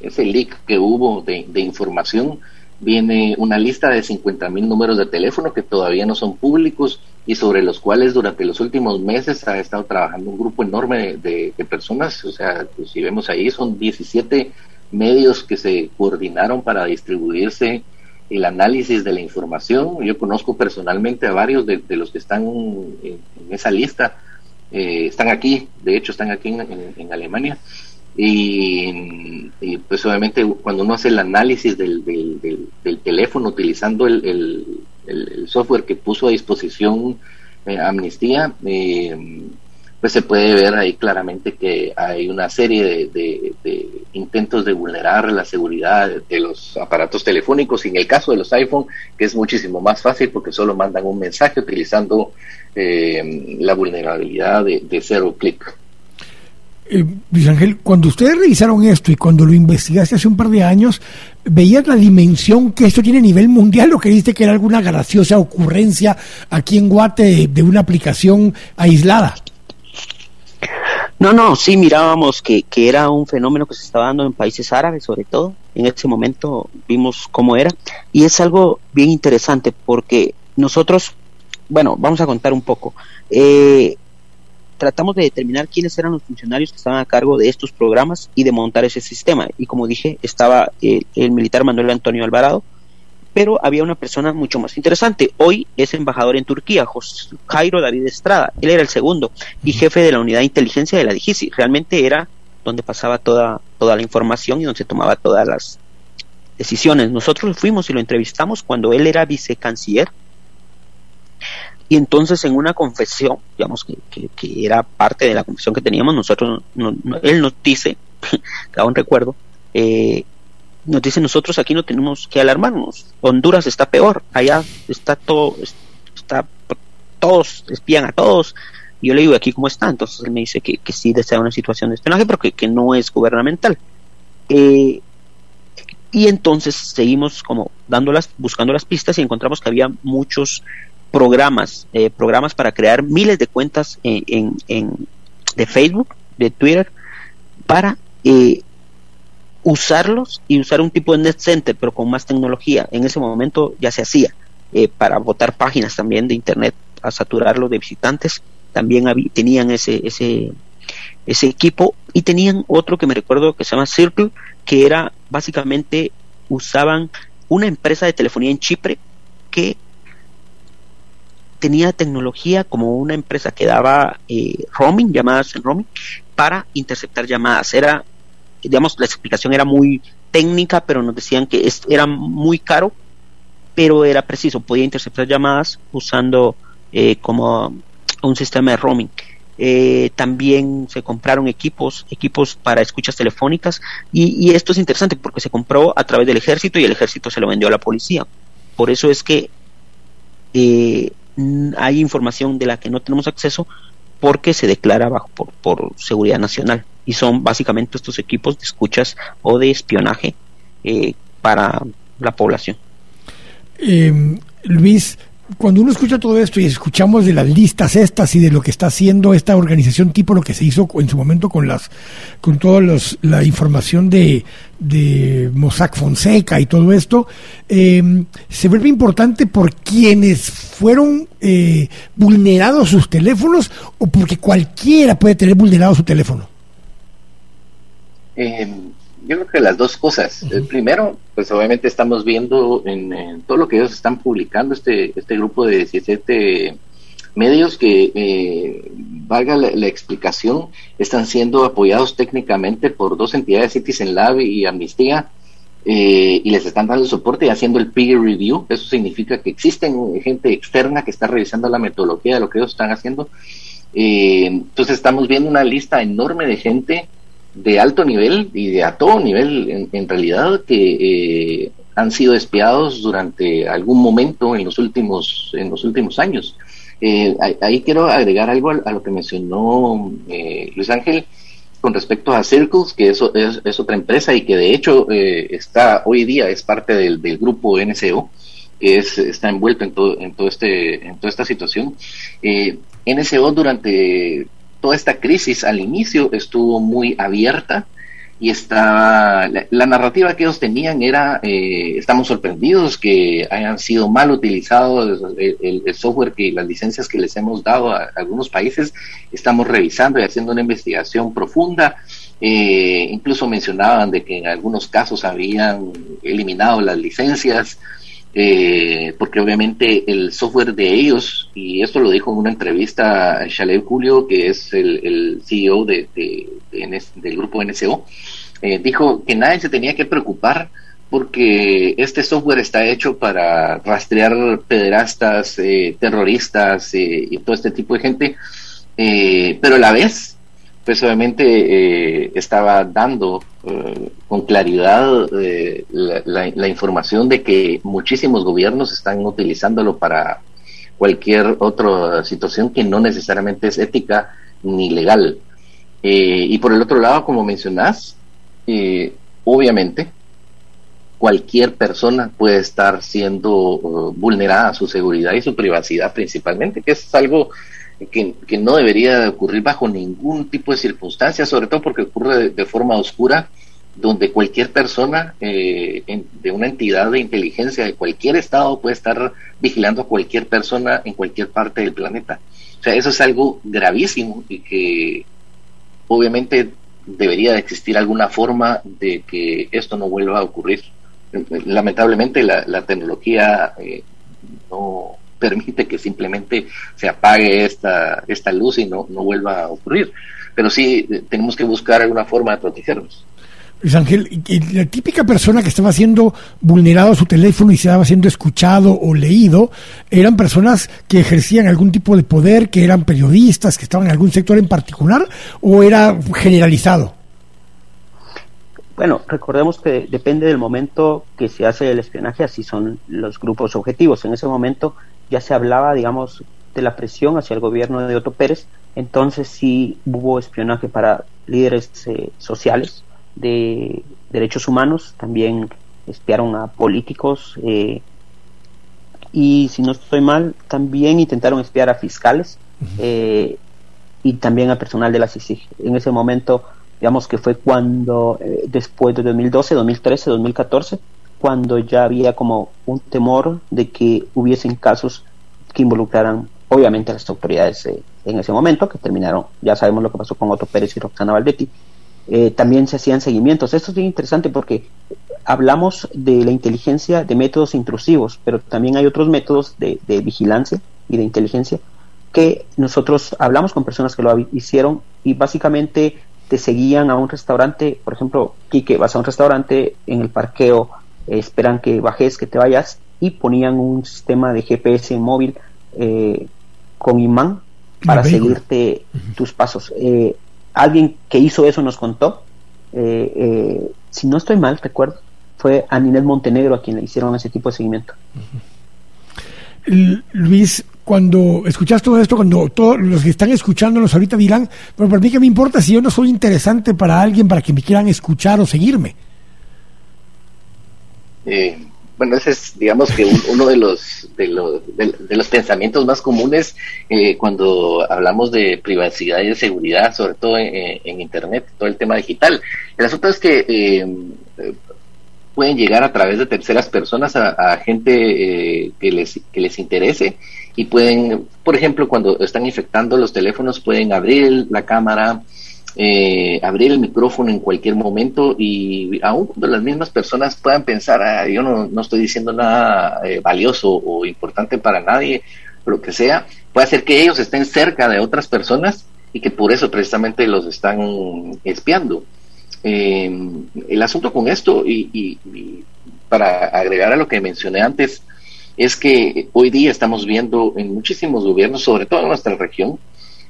ese leak que hubo de, de información, viene una lista de 50 mil números de teléfono que todavía no son públicos y sobre los cuales durante los últimos meses ha estado trabajando un grupo enorme de, personas. O sea, pues, si vemos ahí, son 17 medios que se coordinaron para distribuirse el análisis de la información. Yo conozco personalmente a varios de, los que están en, esa lista. Eh, están aquí, de hecho están aquí en Alemania y, pues obviamente cuando uno hace el análisis del, del, teléfono utilizando el, software que puso a disposición eh, Amnistía, eh, pues se puede ver ahí claramente que hay una serie de, intentos de vulnerar la seguridad de los aparatos telefónicos y en el caso de los iPhone, que es muchísimo más fácil porque solo mandan un mensaje utilizando eh, la vulnerabilidad de, cero clic. Eh, Ángel, cuando ustedes revisaron esto y cuando lo investigaste hace un par de años, ¿veías la dimensión que esto tiene a nivel mundial o creíste que era alguna graciosa ocurrencia aquí en Guate de una aplicación aislada? No, no, sí mirábamos que, que era un fenómeno que se estaba dando en países árabes, sobre todo. En ese momento vimos cómo era. Y es algo bien interesante porque nosotros, bueno, vamos a contar un poco. Eh, tratamos de determinar quiénes eran los funcionarios que estaban a cargo de estos programas y de montar ese sistema. Y como dije, estaba el militar Manuel Antonio Alvarado, pero había una persona mucho más interesante. Hoy es embajador en Turquía, Jairo David Estrada. Él era el segundo y jefe de la unidad de inteligencia de la DIGISI. Realmente era donde pasaba toda, toda la información y donde se tomaba todas las decisiones. Nosotros fuimos y lo entrevistamos cuando él era vicecanciller. Y entonces en una confesión, digamos que, que, era parte de la confesión que teníamos, nosotros, él nos dice, [laughs] aún recuerdo, eh, nos dice nosotros aquí no tenemos que alarmarnos, Honduras está peor, allá está todo, está, todos espían a todos, yo le digo aquí cómo está, entonces él me dice que, que sí desea una situación de espionaje, pero que, que no es gubernamental. Eh, y entonces seguimos como dándolas, buscando las pistas y encontramos que había muchos programas, eh, programas para crear miles de cuentas en, en, de Facebook, de Twitter, para eh, usarlos y usar un tipo de net center, pero con más tecnología. En ese momento ya se hacía eh, para votar páginas también de internet, a saturarlo de visitantes. También tenían ese, ese, ese equipo y tenían otro que me recuerdo que se llama Circle, que era básicamente usaban una empresa de telefonía en Chipre que tenía tecnología como una empresa que daba eh, roaming, llamadas en roaming, para interceptar llamadas. Era, digamos, la explicación era muy técnica, pero nos decían que era muy caro, pero era preciso, podía interceptar llamadas usando eh, como un sistema de roaming. Eh, también se compraron equipos, equipos para escuchas telefónicas y, esto es interesante porque se compró a través del ejército y el ejército se lo vendió a la policía. Por eso es que eh, hay información de la que no tenemos acceso porque se declara bajo por, seguridad nacional y son básicamente estos equipos de escuchas o de espionaje eh, para la población. Luis, cuando uno escucha todo esto y escuchamos de las listas estas y de lo que está haciendo esta organización tipo lo que se hizo en su momento con las con toda la información de, de Mossack Fonseca y todo esto em, se vuelve importante por quienes fueron eh, vulnerados sus teléfonos o porque cualquiera puede tener vulnerado su teléfono eh, yo creo que las dos cosas. El primero, pues obviamente estamos viendo en, todo lo que ellos están publicando, este, este grupo de 17 medios que, eh, valga la, explicación, están siendo apoyados técnicamente por dos entidades, Citizen Lab y Amnistía, eh, y les están dando soporte y haciendo el peer review. Eso significa que existen gente externa que está revisando la metodología de lo que ellos están haciendo. Eh, entonces estamos viendo una lista enorme de gente de alto nivel y de a todo nivel en, realidad que eh, han sido espiados durante algún momento en los últimos en los últimos años eh, ahí quiero agregar algo a, lo que mencionó eh, Luis Ángel con respecto a Circles que eso es, otra empresa y que de hecho está hoy día es parte del, del grupo NCO que es, está envuelto en todo, en todo este, en toda esta situación. NCO durante toda esta crisis al inicio estuvo muy abierta y estaba la, narrativa que ellos tenían era eh, estamos sorprendidos que hayan sido mal utilizados el, software que las licencias que les hemos dado a, algunos países estamos revisando y haciendo una investigación profunda. Eh, incluso mencionaban de que en algunos casos habían eliminado las licencias eh, porque obviamente el software de ellos, y esto lo dijo en una entrevista a Julio, que es el, CEO de, del grupo NSO, eh, dijo que nadie se tenía que preocupar porque este software está hecho para rastrear pederastas, eh, terroristas y todo este tipo de gente, pero a la vez, pues obviamente estaba dando eh, con claridad eh, la, información de que muchísimos gobiernos están utilizándolo para cualquier otra situación que no necesariamente es ética ni legal. Eh, y por el otro lado, como mencionás, obviamente cualquier persona puede estar siendo vulnerada a su seguridad y su privacidad principalmente, que es algo que, no debería ocurrir bajo ningún tipo de circunstancia, sobre todo porque ocurre de, forma oscura, donde cualquier persona eh, de una entidad de inteligencia de cualquier estado puede estar vigilando a cualquier persona en cualquier parte del planeta. O sea, eso es algo gravísimo y que obviamente debería de existir alguna forma de que esto no vuelva a ocurrir. Lamentablemente la, tecnología eh, no, permite que simplemente se apague esta, esta luz y no, no vuelva a ocurrir. Pero sí tenemos que buscar alguna forma de protegernos. Luis Ángel, la típica persona que estaba siendo vulnerado a su teléfono y se estaba siendo escuchado o leído, eran personas que ejercían algún tipo de poder, que eran periodistas, que estaban en algún sector en particular, o era generalizado. Bueno, recordemos que depende del momento que se hace el espionaje, así son los grupos objetivos. En ese momento ya se hablaba, digamos, de la presión hacia el gobierno de Otto Pérez, entonces sí hubo espionaje para líderes eh, sociales de derechos humanos, también espiaron a políticos eh, y si no estoy mal, también intentaron espiar a fiscales eh, y también a personal de la CICIG. En ese momento digamos que fue cuando, eh, después de 2012, 2013, 2014, cuando ya había como un temor de que hubiesen casos que involucraran obviamente a las autoridades eh, en ese momento, que terminaron, ya sabemos lo que pasó con Otto Pérez y Roxana Valdetti, eh, también se hacían seguimientos. Esto es interesante porque hablamos de la inteligencia de métodos intrusivos, pero también hay otros métodos de, de vigilancia y de inteligencia que nosotros hablamos con personas que lo hicieron y básicamente te seguían a un restaurante, por ejemplo, Quique, vas a un restaurante en el parqueo, esperan que bajes, que te vayas y ponían un sistema de GPS móvil eh, con imán para seguirte tus pasos. Eh, alguien que hizo eso nos contó, si no estoy mal, recuerdo, fue a Ninel Montenegro a quien le hicieron ese tipo de seguimiento. Luis, cuando escuchas todo esto, cuando todos los que están escuchándonos ahorita dirán, pero para mí qué me importa si yo no soy interesante para alguien para que me quieran escuchar o seguirme. Eh, bueno, ese es, digamos que uno de los, de los, de, los pensamientos más comunes eh, cuando hablamos de privacidad y de seguridad, sobre todo en, Internet, todo el tema digital. El asunto es que eh, pueden llegar a través de terceras personas a, gente que, les, que les interese y pueden, por ejemplo, cuando están infectando los teléfonos, pueden abrir la cámara, eh, abrir el micrófono en cualquier momento y aún cuando las mismas personas puedan pensar, ah, yo no, no, estoy diciendo nada eh, valioso o importante para nadie, lo que sea, puede hacer que ellos estén cerca de otras personas y que por eso precisamente los están espiando. Eh, el asunto con esto, y, y para agregar a lo que mencioné antes, es que hoy día estamos viendo en muchísimos gobiernos, sobre todo en nuestra región,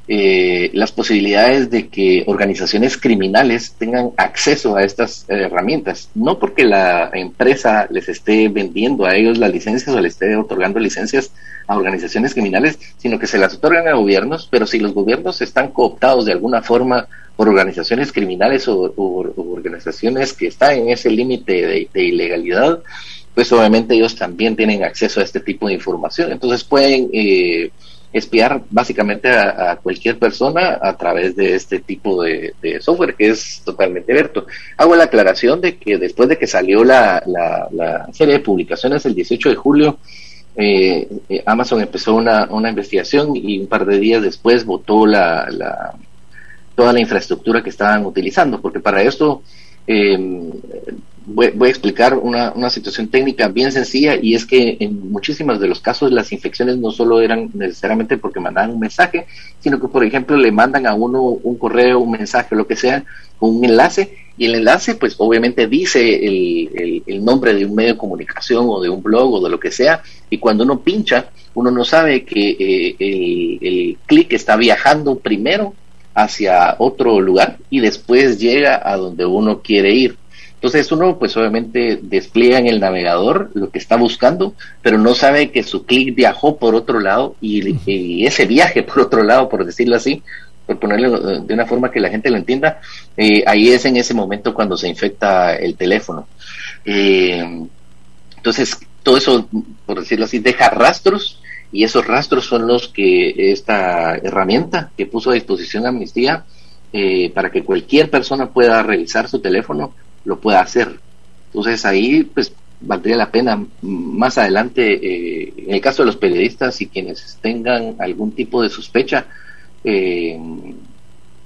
eh, las posibilidades de que organizaciones criminales tengan acceso a estas herramientas, no porque la empresa les esté vendiendo a ellos las licencias o les esté otorgando licencias a organizaciones criminales, sino que se las otorgan a gobiernos, pero si los gobiernos están cooptados de alguna forma por organizaciones criminales o, organizaciones que están en ese límite de ilegalidad, pues obviamente ellos también tienen acceso a este tipo de información. Entonces pueden eh, espiar básicamente a, cualquier persona a través de este tipo de, software que es totalmente abierto. Hago la aclaración de que después de que salió la, serie de publicaciones el 18 de julio, eh, eh, Amazon empezó una, investigación y un par de días después votó la, toda la infraestructura que estaban utilizando, porque para esto voy, a explicar una, una, situación técnica bien sencilla y es que en muchísimos de los casos las infecciones no solo eran necesariamente porque mandaban un mensaje, sino que por ejemplo le mandan a uno un correo, un mensaje, lo que sea, un enlace y el enlace pues obviamente dice el, el, nombre de un medio de comunicación o de un blog o de lo que sea y cuando uno pincha uno no sabe que eh, el, el clic está viajando primero hacia otro lugar y después llega a donde uno quiere ir. Entonces uno pues obviamente despliega en el navegador lo que está buscando, pero no sabe que su clic viajó por otro lado y, ese viaje por otro lado, por decirlo así, por ponerlo de una forma que la gente lo entienda, eh, ahí es en ese momento cuando se infecta el teléfono. Eh, entonces todo eso, por decirlo así, deja rastros y esos rastros son los que esta herramienta que puso a disposición Amnistía eh, para que cualquier persona pueda revisar su teléfono lo pueda hacer. Entonces ahí pues valdría la pena más adelante, eh, en el caso de los periodistas y quienes tengan algún tipo de sospecha, eh,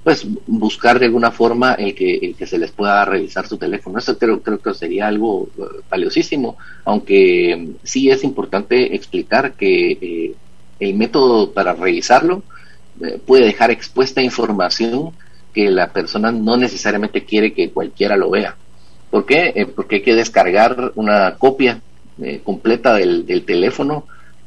pues buscar de alguna forma el que, que se les pueda revisar su teléfono. Eso creo, creo que sería algo eh, valiosísimo, aunque sí es importante explicar que el método para revisarlo puede dejar expuesta información que la persona no necesariamente quiere que cualquiera lo vea. ¿Por qué? porque hay que descargar una copia completa del, teléfono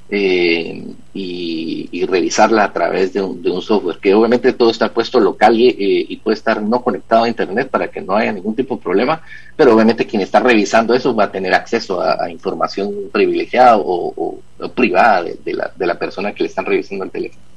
eh, y, revisarla a través de un, software, que obviamente todo está puesto local y, puede estar no conectado a Internet para que no haya ningún tipo de problema, pero obviamente quien está revisando eso va a tener acceso a, información privilegiada o, privada de, la, de la persona que le están revisando el teléfono.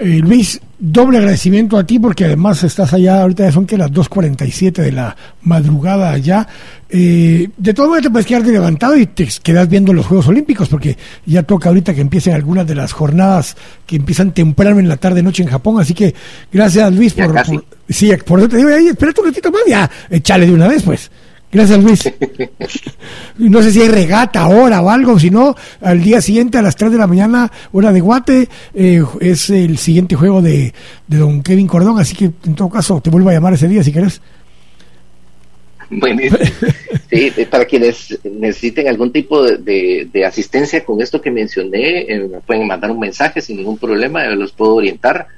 Eh, Luis, doble agradecimiento a ti porque además estás allá, ahorita ya son que las 2.47 de la madrugada allá. Eh, de todo modo te puedes quedarte levantado y te quedas viendo los Juegos Olímpicos porque ya toca ahorita que empiecen algunas de las jornadas que empiezan temprano en la tarde noche en Japón. Así que gracias Luis por, por, sí, por eso te digo, ahí, espérate un ratito más, ya, échale de una vez pues. Gracias, Luis. [laughs] No sé si hay regata ahora o algo, si no, al día siguiente a las 3 de la mañana, hora de Guate, eh, es el siguiente juego de, don Kevin Cordón, así que en todo caso te vuelvo a llamar ese día si querés. Bueno, [laughs] sí, para quienes necesiten algún tipo de, asistencia con esto que mencioné, eh, me pueden mandar un mensaje sin ningún problema, yo los puedo orientar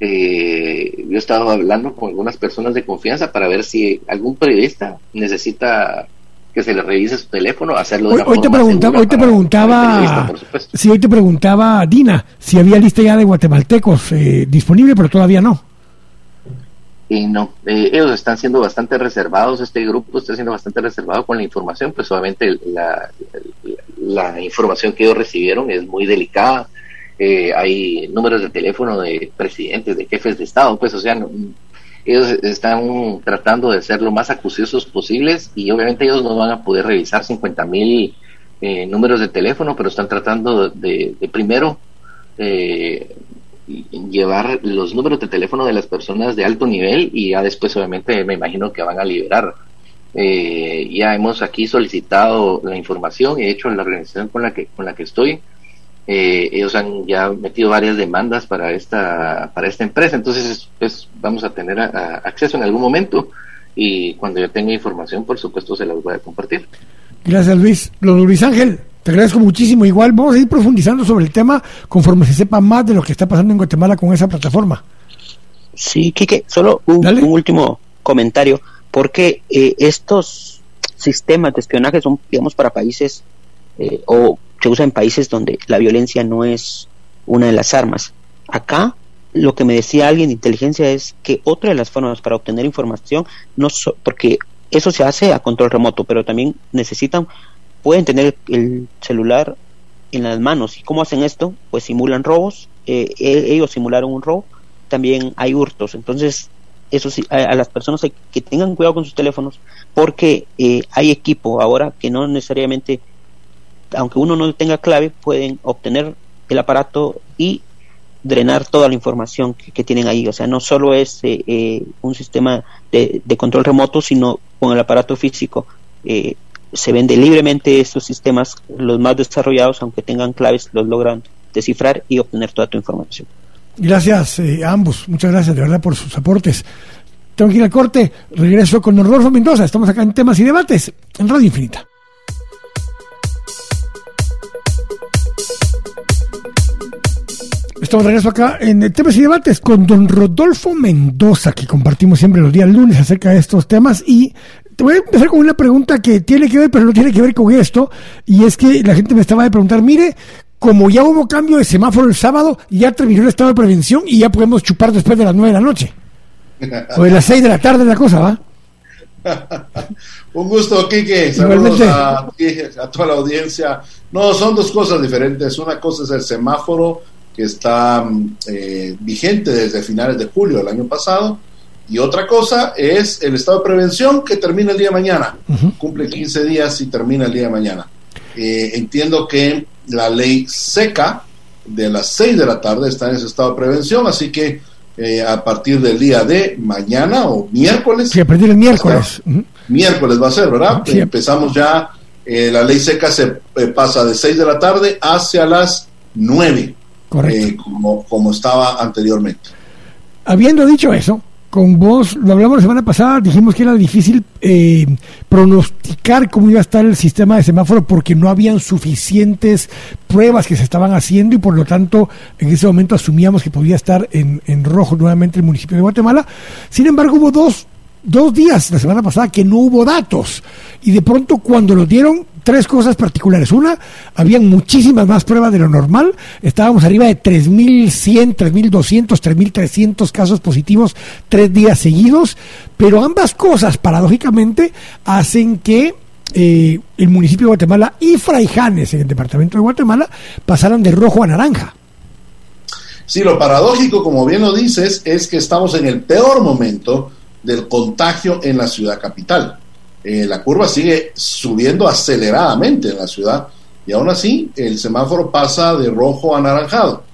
eh, yo he estado hablando con algunas personas de confianza para ver si algún periodista necesita que se le revise su teléfono, hacerlo de hoy, te preguntaba, hoy te preguntaba, si hoy te preguntaba Dina si había lista ya de guatemaltecos eh, disponible, pero todavía no. Y no, eh, ellos están siendo bastante reservados, este grupo está siendo bastante reservado con la información, pues obviamente la, la información que ellos recibieron es muy delicada, eh, hay números de teléfono de presidentes, de jefes de Estado, pues, o sea, ellos están tratando de ser lo más acuciosos posibles y obviamente ellos no van a poder revisar 50 mil eh, números de teléfono, pero están tratando de, primero eh, llevar los números de teléfono de las personas de alto nivel y ya después obviamente me imagino que van a liberar. ya hemos aquí solicitado la información y de hecho la organización con la que con la que estoy eh, ellos han ya metido varias demandas para esta para esta empresa. Entonces pues, vamos a tener acceso en algún momento y cuando yo tenga información por supuesto se la voy a compartir. Gracias Luis. Luis Ángel te agradezco muchísimo. Igual vamos a ir profundizando sobre el tema conforme se sepa más de lo que está pasando en Guatemala con esa plataforma. Sí Kike solo un, último comentario porque eh, estos sistemas de espionaje son digamos para países eh, o se usa en países donde la violencia no es una de las armas. Acá lo que me decía alguien de inteligencia es que otra de las formas para obtener información, no porque eso se hace a control remoto, pero también necesitan, pueden tener el celular en las manos. ¿Y cómo hacen esto? Pues simulan robos, eh, e, ellos simularon un robo, también hay hurtos. Entonces, eso a, las personas que tengan cuidado con sus teléfonos, porque eh, hay equipo ahora que no necesariamente aunque uno no tenga clave, pueden obtener el aparato y drenar toda la información que, tienen ahí. O sea, no solo es eh, eh, un sistema de, control remoto, sino con el aparato físico. Eh, se vende libremente estos sistemas, los más desarrollados, aunque tengan claves, los logran descifrar y obtener toda tu información. Gracias a ambos, muchas gracias de verdad por sus aportes. Tengo que ir al corte, regreso con Rodolfo Mendoza, estamos acá en temas y debates en Radio Infinita. Estamos de regreso acá en temas y debates con don Rodolfo Mendoza, que compartimos siempre los días lunes acerca de estos temas. Y te voy a empezar con una pregunta que tiene que ver, pero no tiene que ver con esto. Y es que la gente me estaba de preguntar, mire, como ya hubo cambio de semáforo el sábado, ya terminó el estado de prevención y ya podemos chupar después de las nueve de la noche. O de las seis de la tarde la cosa, ¿va? [laughs] Un gusto, Kike. Saludos a, a toda la audiencia. No, son dos cosas diferentes. Una cosa es el semáforo que está eh, vigente desde finales de julio del año pasado. Y otra cosa es el estado de prevención que termina el día de mañana. Cumple 15 días y termina el día de mañana. Eh, entiendo que la ley seca de las 6 de la tarde está en ese estado de prevención, así que eh, a partir del día de mañana o miércoles. Sí, a partir del miércoles. Miércoles va a ser, ¿verdad? Empezamos ya, la ley seca se pasa de 6 de la tarde hacia las 9 eh, como, como estaba anteriormente. habiendo dicho eso, con vos, lo hablamos la semana pasada, dijimos que era difícil eh, pronosticar cómo iba a estar el sistema de semáforo porque no habían suficientes pruebas que se estaban haciendo y por lo tanto en ese momento asumíamos que podía estar en, en rojo nuevamente el municipio de Guatemala. Sin embargo, hubo dos dos días la semana pasada que no hubo datos y de pronto cuando lo dieron tres cosas particulares. Una, habían muchísimas más pruebas de lo normal. Estábamos arriba de 3.100, 3.200, 3.300 casos positivos tres días seguidos. Pero ambas cosas, paradójicamente, hacen que eh, el municipio de Guatemala y Fraijanes, en el departamento de Guatemala, pasaran de rojo a naranja. Sí, lo paradójico, como bien lo dices, es que estamos en el peor momento del contagio en la ciudad capital. Eh, la curva sigue subiendo aceleradamente en la ciudad y aún así el semáforo pasa de rojo a anaranjado.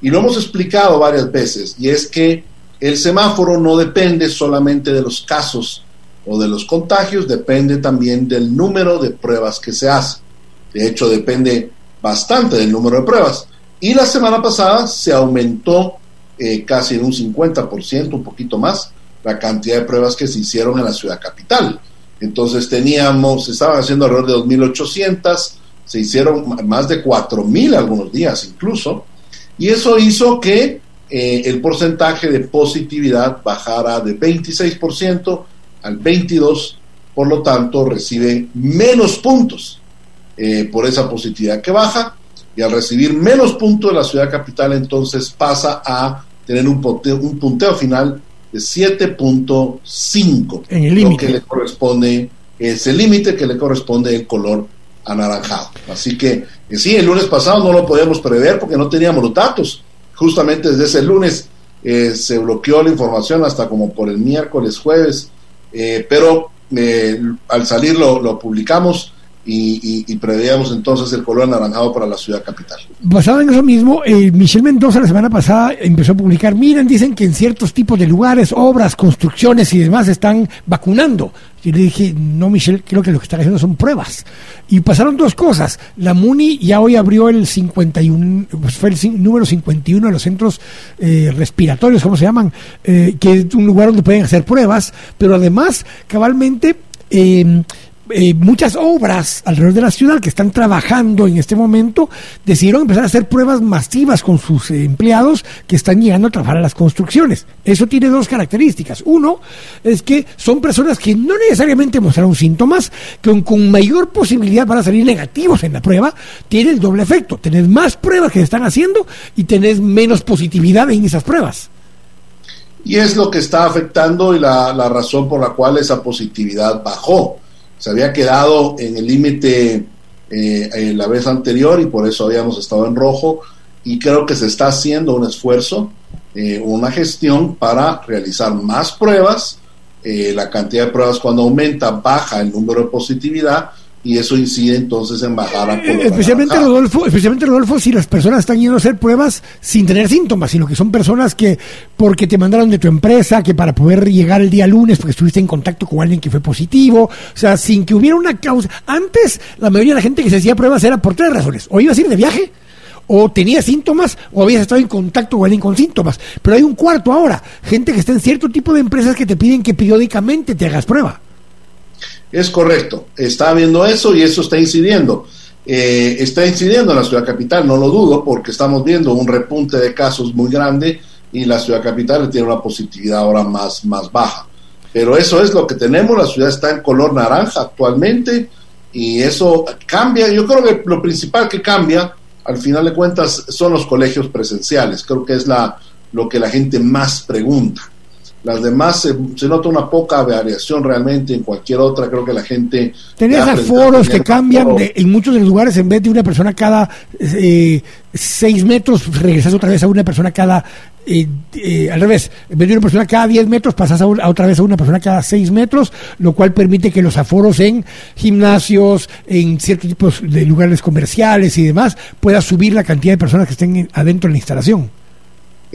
Y lo hemos explicado varias veces y es que el semáforo no depende solamente de los casos o de los contagios, depende también del número de pruebas que se hace. De hecho, depende bastante del número de pruebas. Y la semana pasada se aumentó eh, casi en un 50%, un poquito más, la cantidad de pruebas que se hicieron en la ciudad capital. Entonces teníamos, se estaban haciendo alrededor de 2.800, se hicieron más de 4.000 algunos días incluso, y eso hizo que eh, el porcentaje de positividad bajara de 26% al 22%, por lo tanto recibe menos puntos eh, por esa positividad que baja, y al recibir menos puntos de la ciudad capital entonces pasa a tener un un punteo final de 7.5. En el límite. que le corresponde, es el límite que le corresponde el color anaranjado. Así que eh, sí, el lunes pasado no lo podíamos prever porque no teníamos los datos. Justamente desde ese lunes eh, se bloqueó la información hasta como por el miércoles, jueves, eh, pero al salir lo, lo publicamos y, y, preveíamos entonces el color anaranjado para la ciudad capital. Basado en eso mismo, eh, Michelle Mendoza la semana pasada empezó a publicar, miren, dicen que en ciertos tipos de lugares, obras, construcciones y demás están vacunando. Y le dije, no, Michelle, creo que lo que están haciendo son pruebas. Y pasaron dos cosas. La MUNI ya hoy abrió el 51, pues fue el número 51 de los centros eh, respiratorios, ¿cómo se llaman? Eh, que es un lugar donde pueden hacer pruebas, pero además, cabalmente, eh, eh, muchas obras alrededor de la ciudad que están trabajando en este momento decidieron empezar a hacer pruebas masivas con sus empleados que están llegando a trabajar a las construcciones. Eso tiene dos características. Uno es que son personas que no necesariamente mostraron síntomas, que con, mayor posibilidad para salir negativos en la prueba, tiene el doble efecto. Tenés más pruebas que se están haciendo y tenés menos positividad en esas pruebas. Y es lo que está afectando y la razón por la cual esa positividad bajó se había quedado en el límite eh, la vez anterior y por eso habíamos estado en rojo y creo que se está haciendo un esfuerzo, eh, una gestión para realizar más pruebas. Eh, la cantidad de pruebas cuando aumenta baja el número de positividad y eso incide entonces en bajar a eh, especialmente Rodolfo, especialmente Rodolfo, si las personas están yendo a hacer pruebas sin tener síntomas, sino que son personas que porque te mandaron de tu empresa, que para poder llegar el día lunes porque estuviste en contacto con alguien que fue positivo, o sea, sin que hubiera una causa. Antes la mayoría de la gente que se hacía pruebas era por tres razones, o ibas a ir de viaje, o tenías síntomas o habías estado en contacto con alguien con síntomas. Pero hay un cuarto ahora, gente que está en cierto tipo de empresas que te piden que periódicamente te hagas prueba. Es correcto, está viendo eso y eso está incidiendo. Eh, está incidiendo en la ciudad capital, no lo dudo, porque estamos viendo un repunte de casos muy grande y la ciudad capital tiene una positividad ahora más, más baja. Pero eso es lo que tenemos, la ciudad está en color naranja actualmente y eso cambia. Yo creo que lo principal que cambia, al final de cuentas, son los colegios presenciales. Creo que es la, lo que la gente más pregunta. Las demás se, nota una poca variación realmente en cualquier otra. Creo que la gente. Tenés aforos que cambian de, en muchos de los lugares, en vez de una persona cada eh, seis metros, regresas otra vez a una persona cada. Eh, eh, al revés, en vez de una persona cada diez metros, pasas a, otra vez a una persona cada seis metros, lo cual permite que los aforos en gimnasios, en ciertos tipos de lugares comerciales y demás, pueda subir la cantidad de personas que estén adentro de la instalación.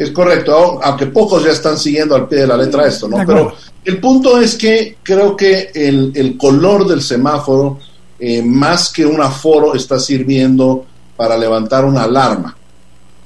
Es correcto, aunque pocos ya están siguiendo al pie de la letra esto, ¿no? Pero el punto es que creo que el, color del semáforo, eh, más que un aforo, está sirviendo para levantar una alarma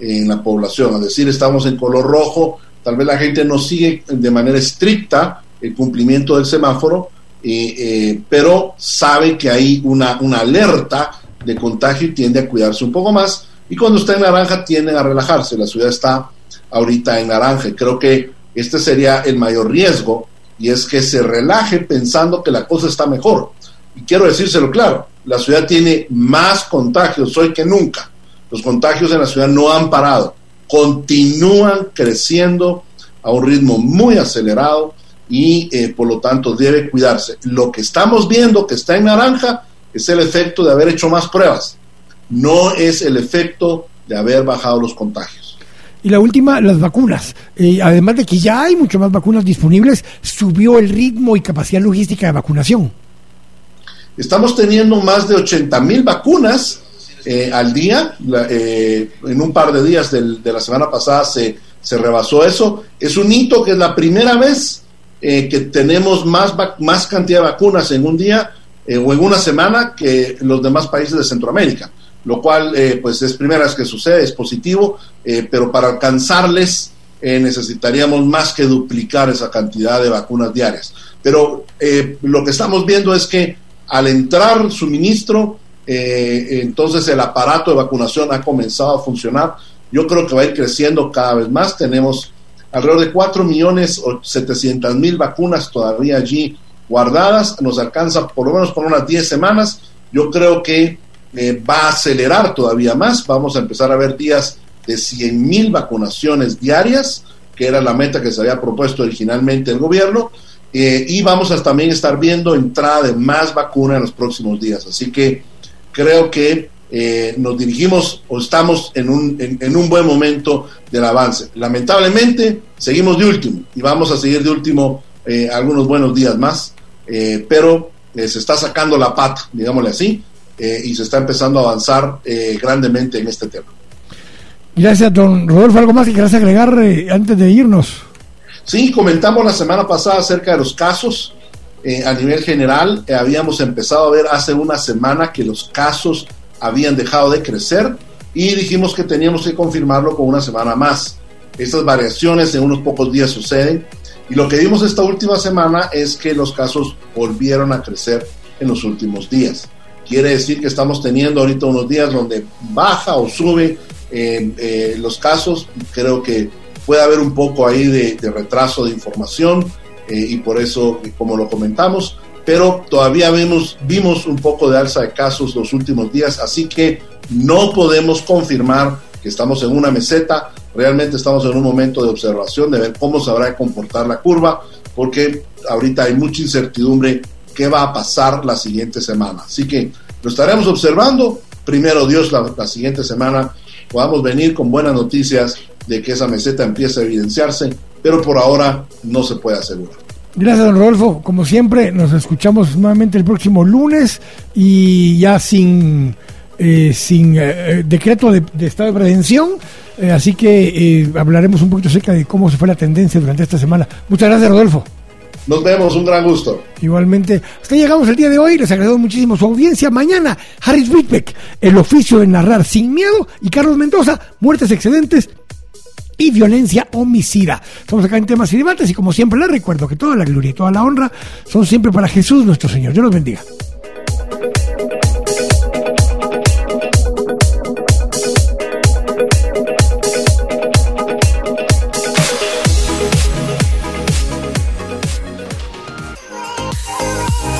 en la población. Es decir, estamos en color rojo, tal vez la gente no sigue de manera estricta el cumplimiento del semáforo, eh, pero sabe que hay una, una alerta de contagio y tiende a cuidarse un poco más. Y cuando está en naranja tienden a relajarse. La ciudad está ahorita en naranja. creo que este sería el mayor riesgo y es que se relaje pensando que la cosa está mejor. Y quiero decírselo claro, la ciudad tiene más contagios hoy que nunca. Los contagios en la ciudad no han parado, continúan creciendo a un ritmo muy acelerado y eh, por lo tanto debe cuidarse. Lo que estamos viendo que está en naranja es el efecto de haber hecho más pruebas, no es el efecto de haber bajado los contagios. Y la última, las vacunas. Eh, además de que ya hay mucho más vacunas disponibles, subió el ritmo y capacidad logística de vacunación. Estamos teniendo más de 80 mil vacunas eh, al día. Eh, en un par de días de la semana pasada se, se rebasó eso. Es un hito que es la primera vez que tenemos más, más cantidad de vacunas en un día o en una semana que los demás países de Centroamérica lo cual eh, pues es primera vez que sucede, es positivo, eh, pero para alcanzarles eh, necesitaríamos más que duplicar esa cantidad de vacunas diarias. Pero lo que estamos viendo es que al entrar suministro, entonces el aparato de vacunación ha comenzado a funcionar. Yo creo que va a ir creciendo cada vez más. Tenemos alrededor de 4 millones o 700 mil vacunas todavía allí guardadas. Nos alcanza por lo menos por unas 10 semanas. Yo creo que eh, va a acelerar todavía más. Vamos a empezar a ver días de 100 mil vacunaciones diarias, que era la meta que se había propuesto originalmente el gobierno. Eh, y vamos a también estar viendo entrada de más vacuna en los próximos días. Así que creo que eh, nos dirigimos o estamos en un, en, un buen momento del avance. Lamentablemente, seguimos de último y vamos a seguir de último algunos buenos días más, pero se está sacando la pata, digámosle así, eh, y se está empezando a avanzar eh, grandemente en este tema. Gracias, don Rodolfo. ¿Algo más que quieras agregar eh, antes de irnos? Sí, comentamos la semana pasada acerca de los casos. a nivel general, habíamos empezado a ver hace una semana que los casos habían dejado de crecer y dijimos que teníamos que confirmarlo con una semana más. Estas variaciones en unos pocos días suceden y lo que vimos esta última semana es que los casos volvieron a crecer en los últimos días. Quiere decir que estamos teniendo ahorita unos días donde baja o sube eh, eh, los casos. Creo que puede haber un poco ahí de, retraso de información eh, y por eso, como lo comentamos, pero todavía vemos, vimos un poco de alza de casos los últimos días, así que no podemos confirmar que estamos en una meseta, realmente estamos en un momento de observación, de ver cómo se habrá de comportar la curva, porque ahorita hay mucha incertidumbre qué va a pasar la siguiente semana. Así que lo estaremos observando. Primero Dios, la, siguiente semana podamos venir con buenas noticias de que esa meseta empiece a evidenciarse, pero por ahora no se puede asegurar. Gracias, don Rodolfo. Como siempre, nos escuchamos nuevamente el próximo lunes y ya sin, eh, sin eh, decreto de, estado de prevención. Eh, así que hablaremos un poquito acerca de cómo se fue la tendencia durante esta semana. Muchas gracias, Rodolfo. Nos vemos, un gran gusto. Igualmente. Hasta llegamos el día de hoy. Les agradezco muchísimo su audiencia. Mañana, Harris Whitbeck, El oficio de narrar sin miedo. Y Carlos Mendoza, Muertes excedentes y violencia homicida. Estamos acá en temas y debates y como siempre les recuerdo que toda la gloria y toda la honra son siempre para Jesús nuestro Señor. Dios los bendiga.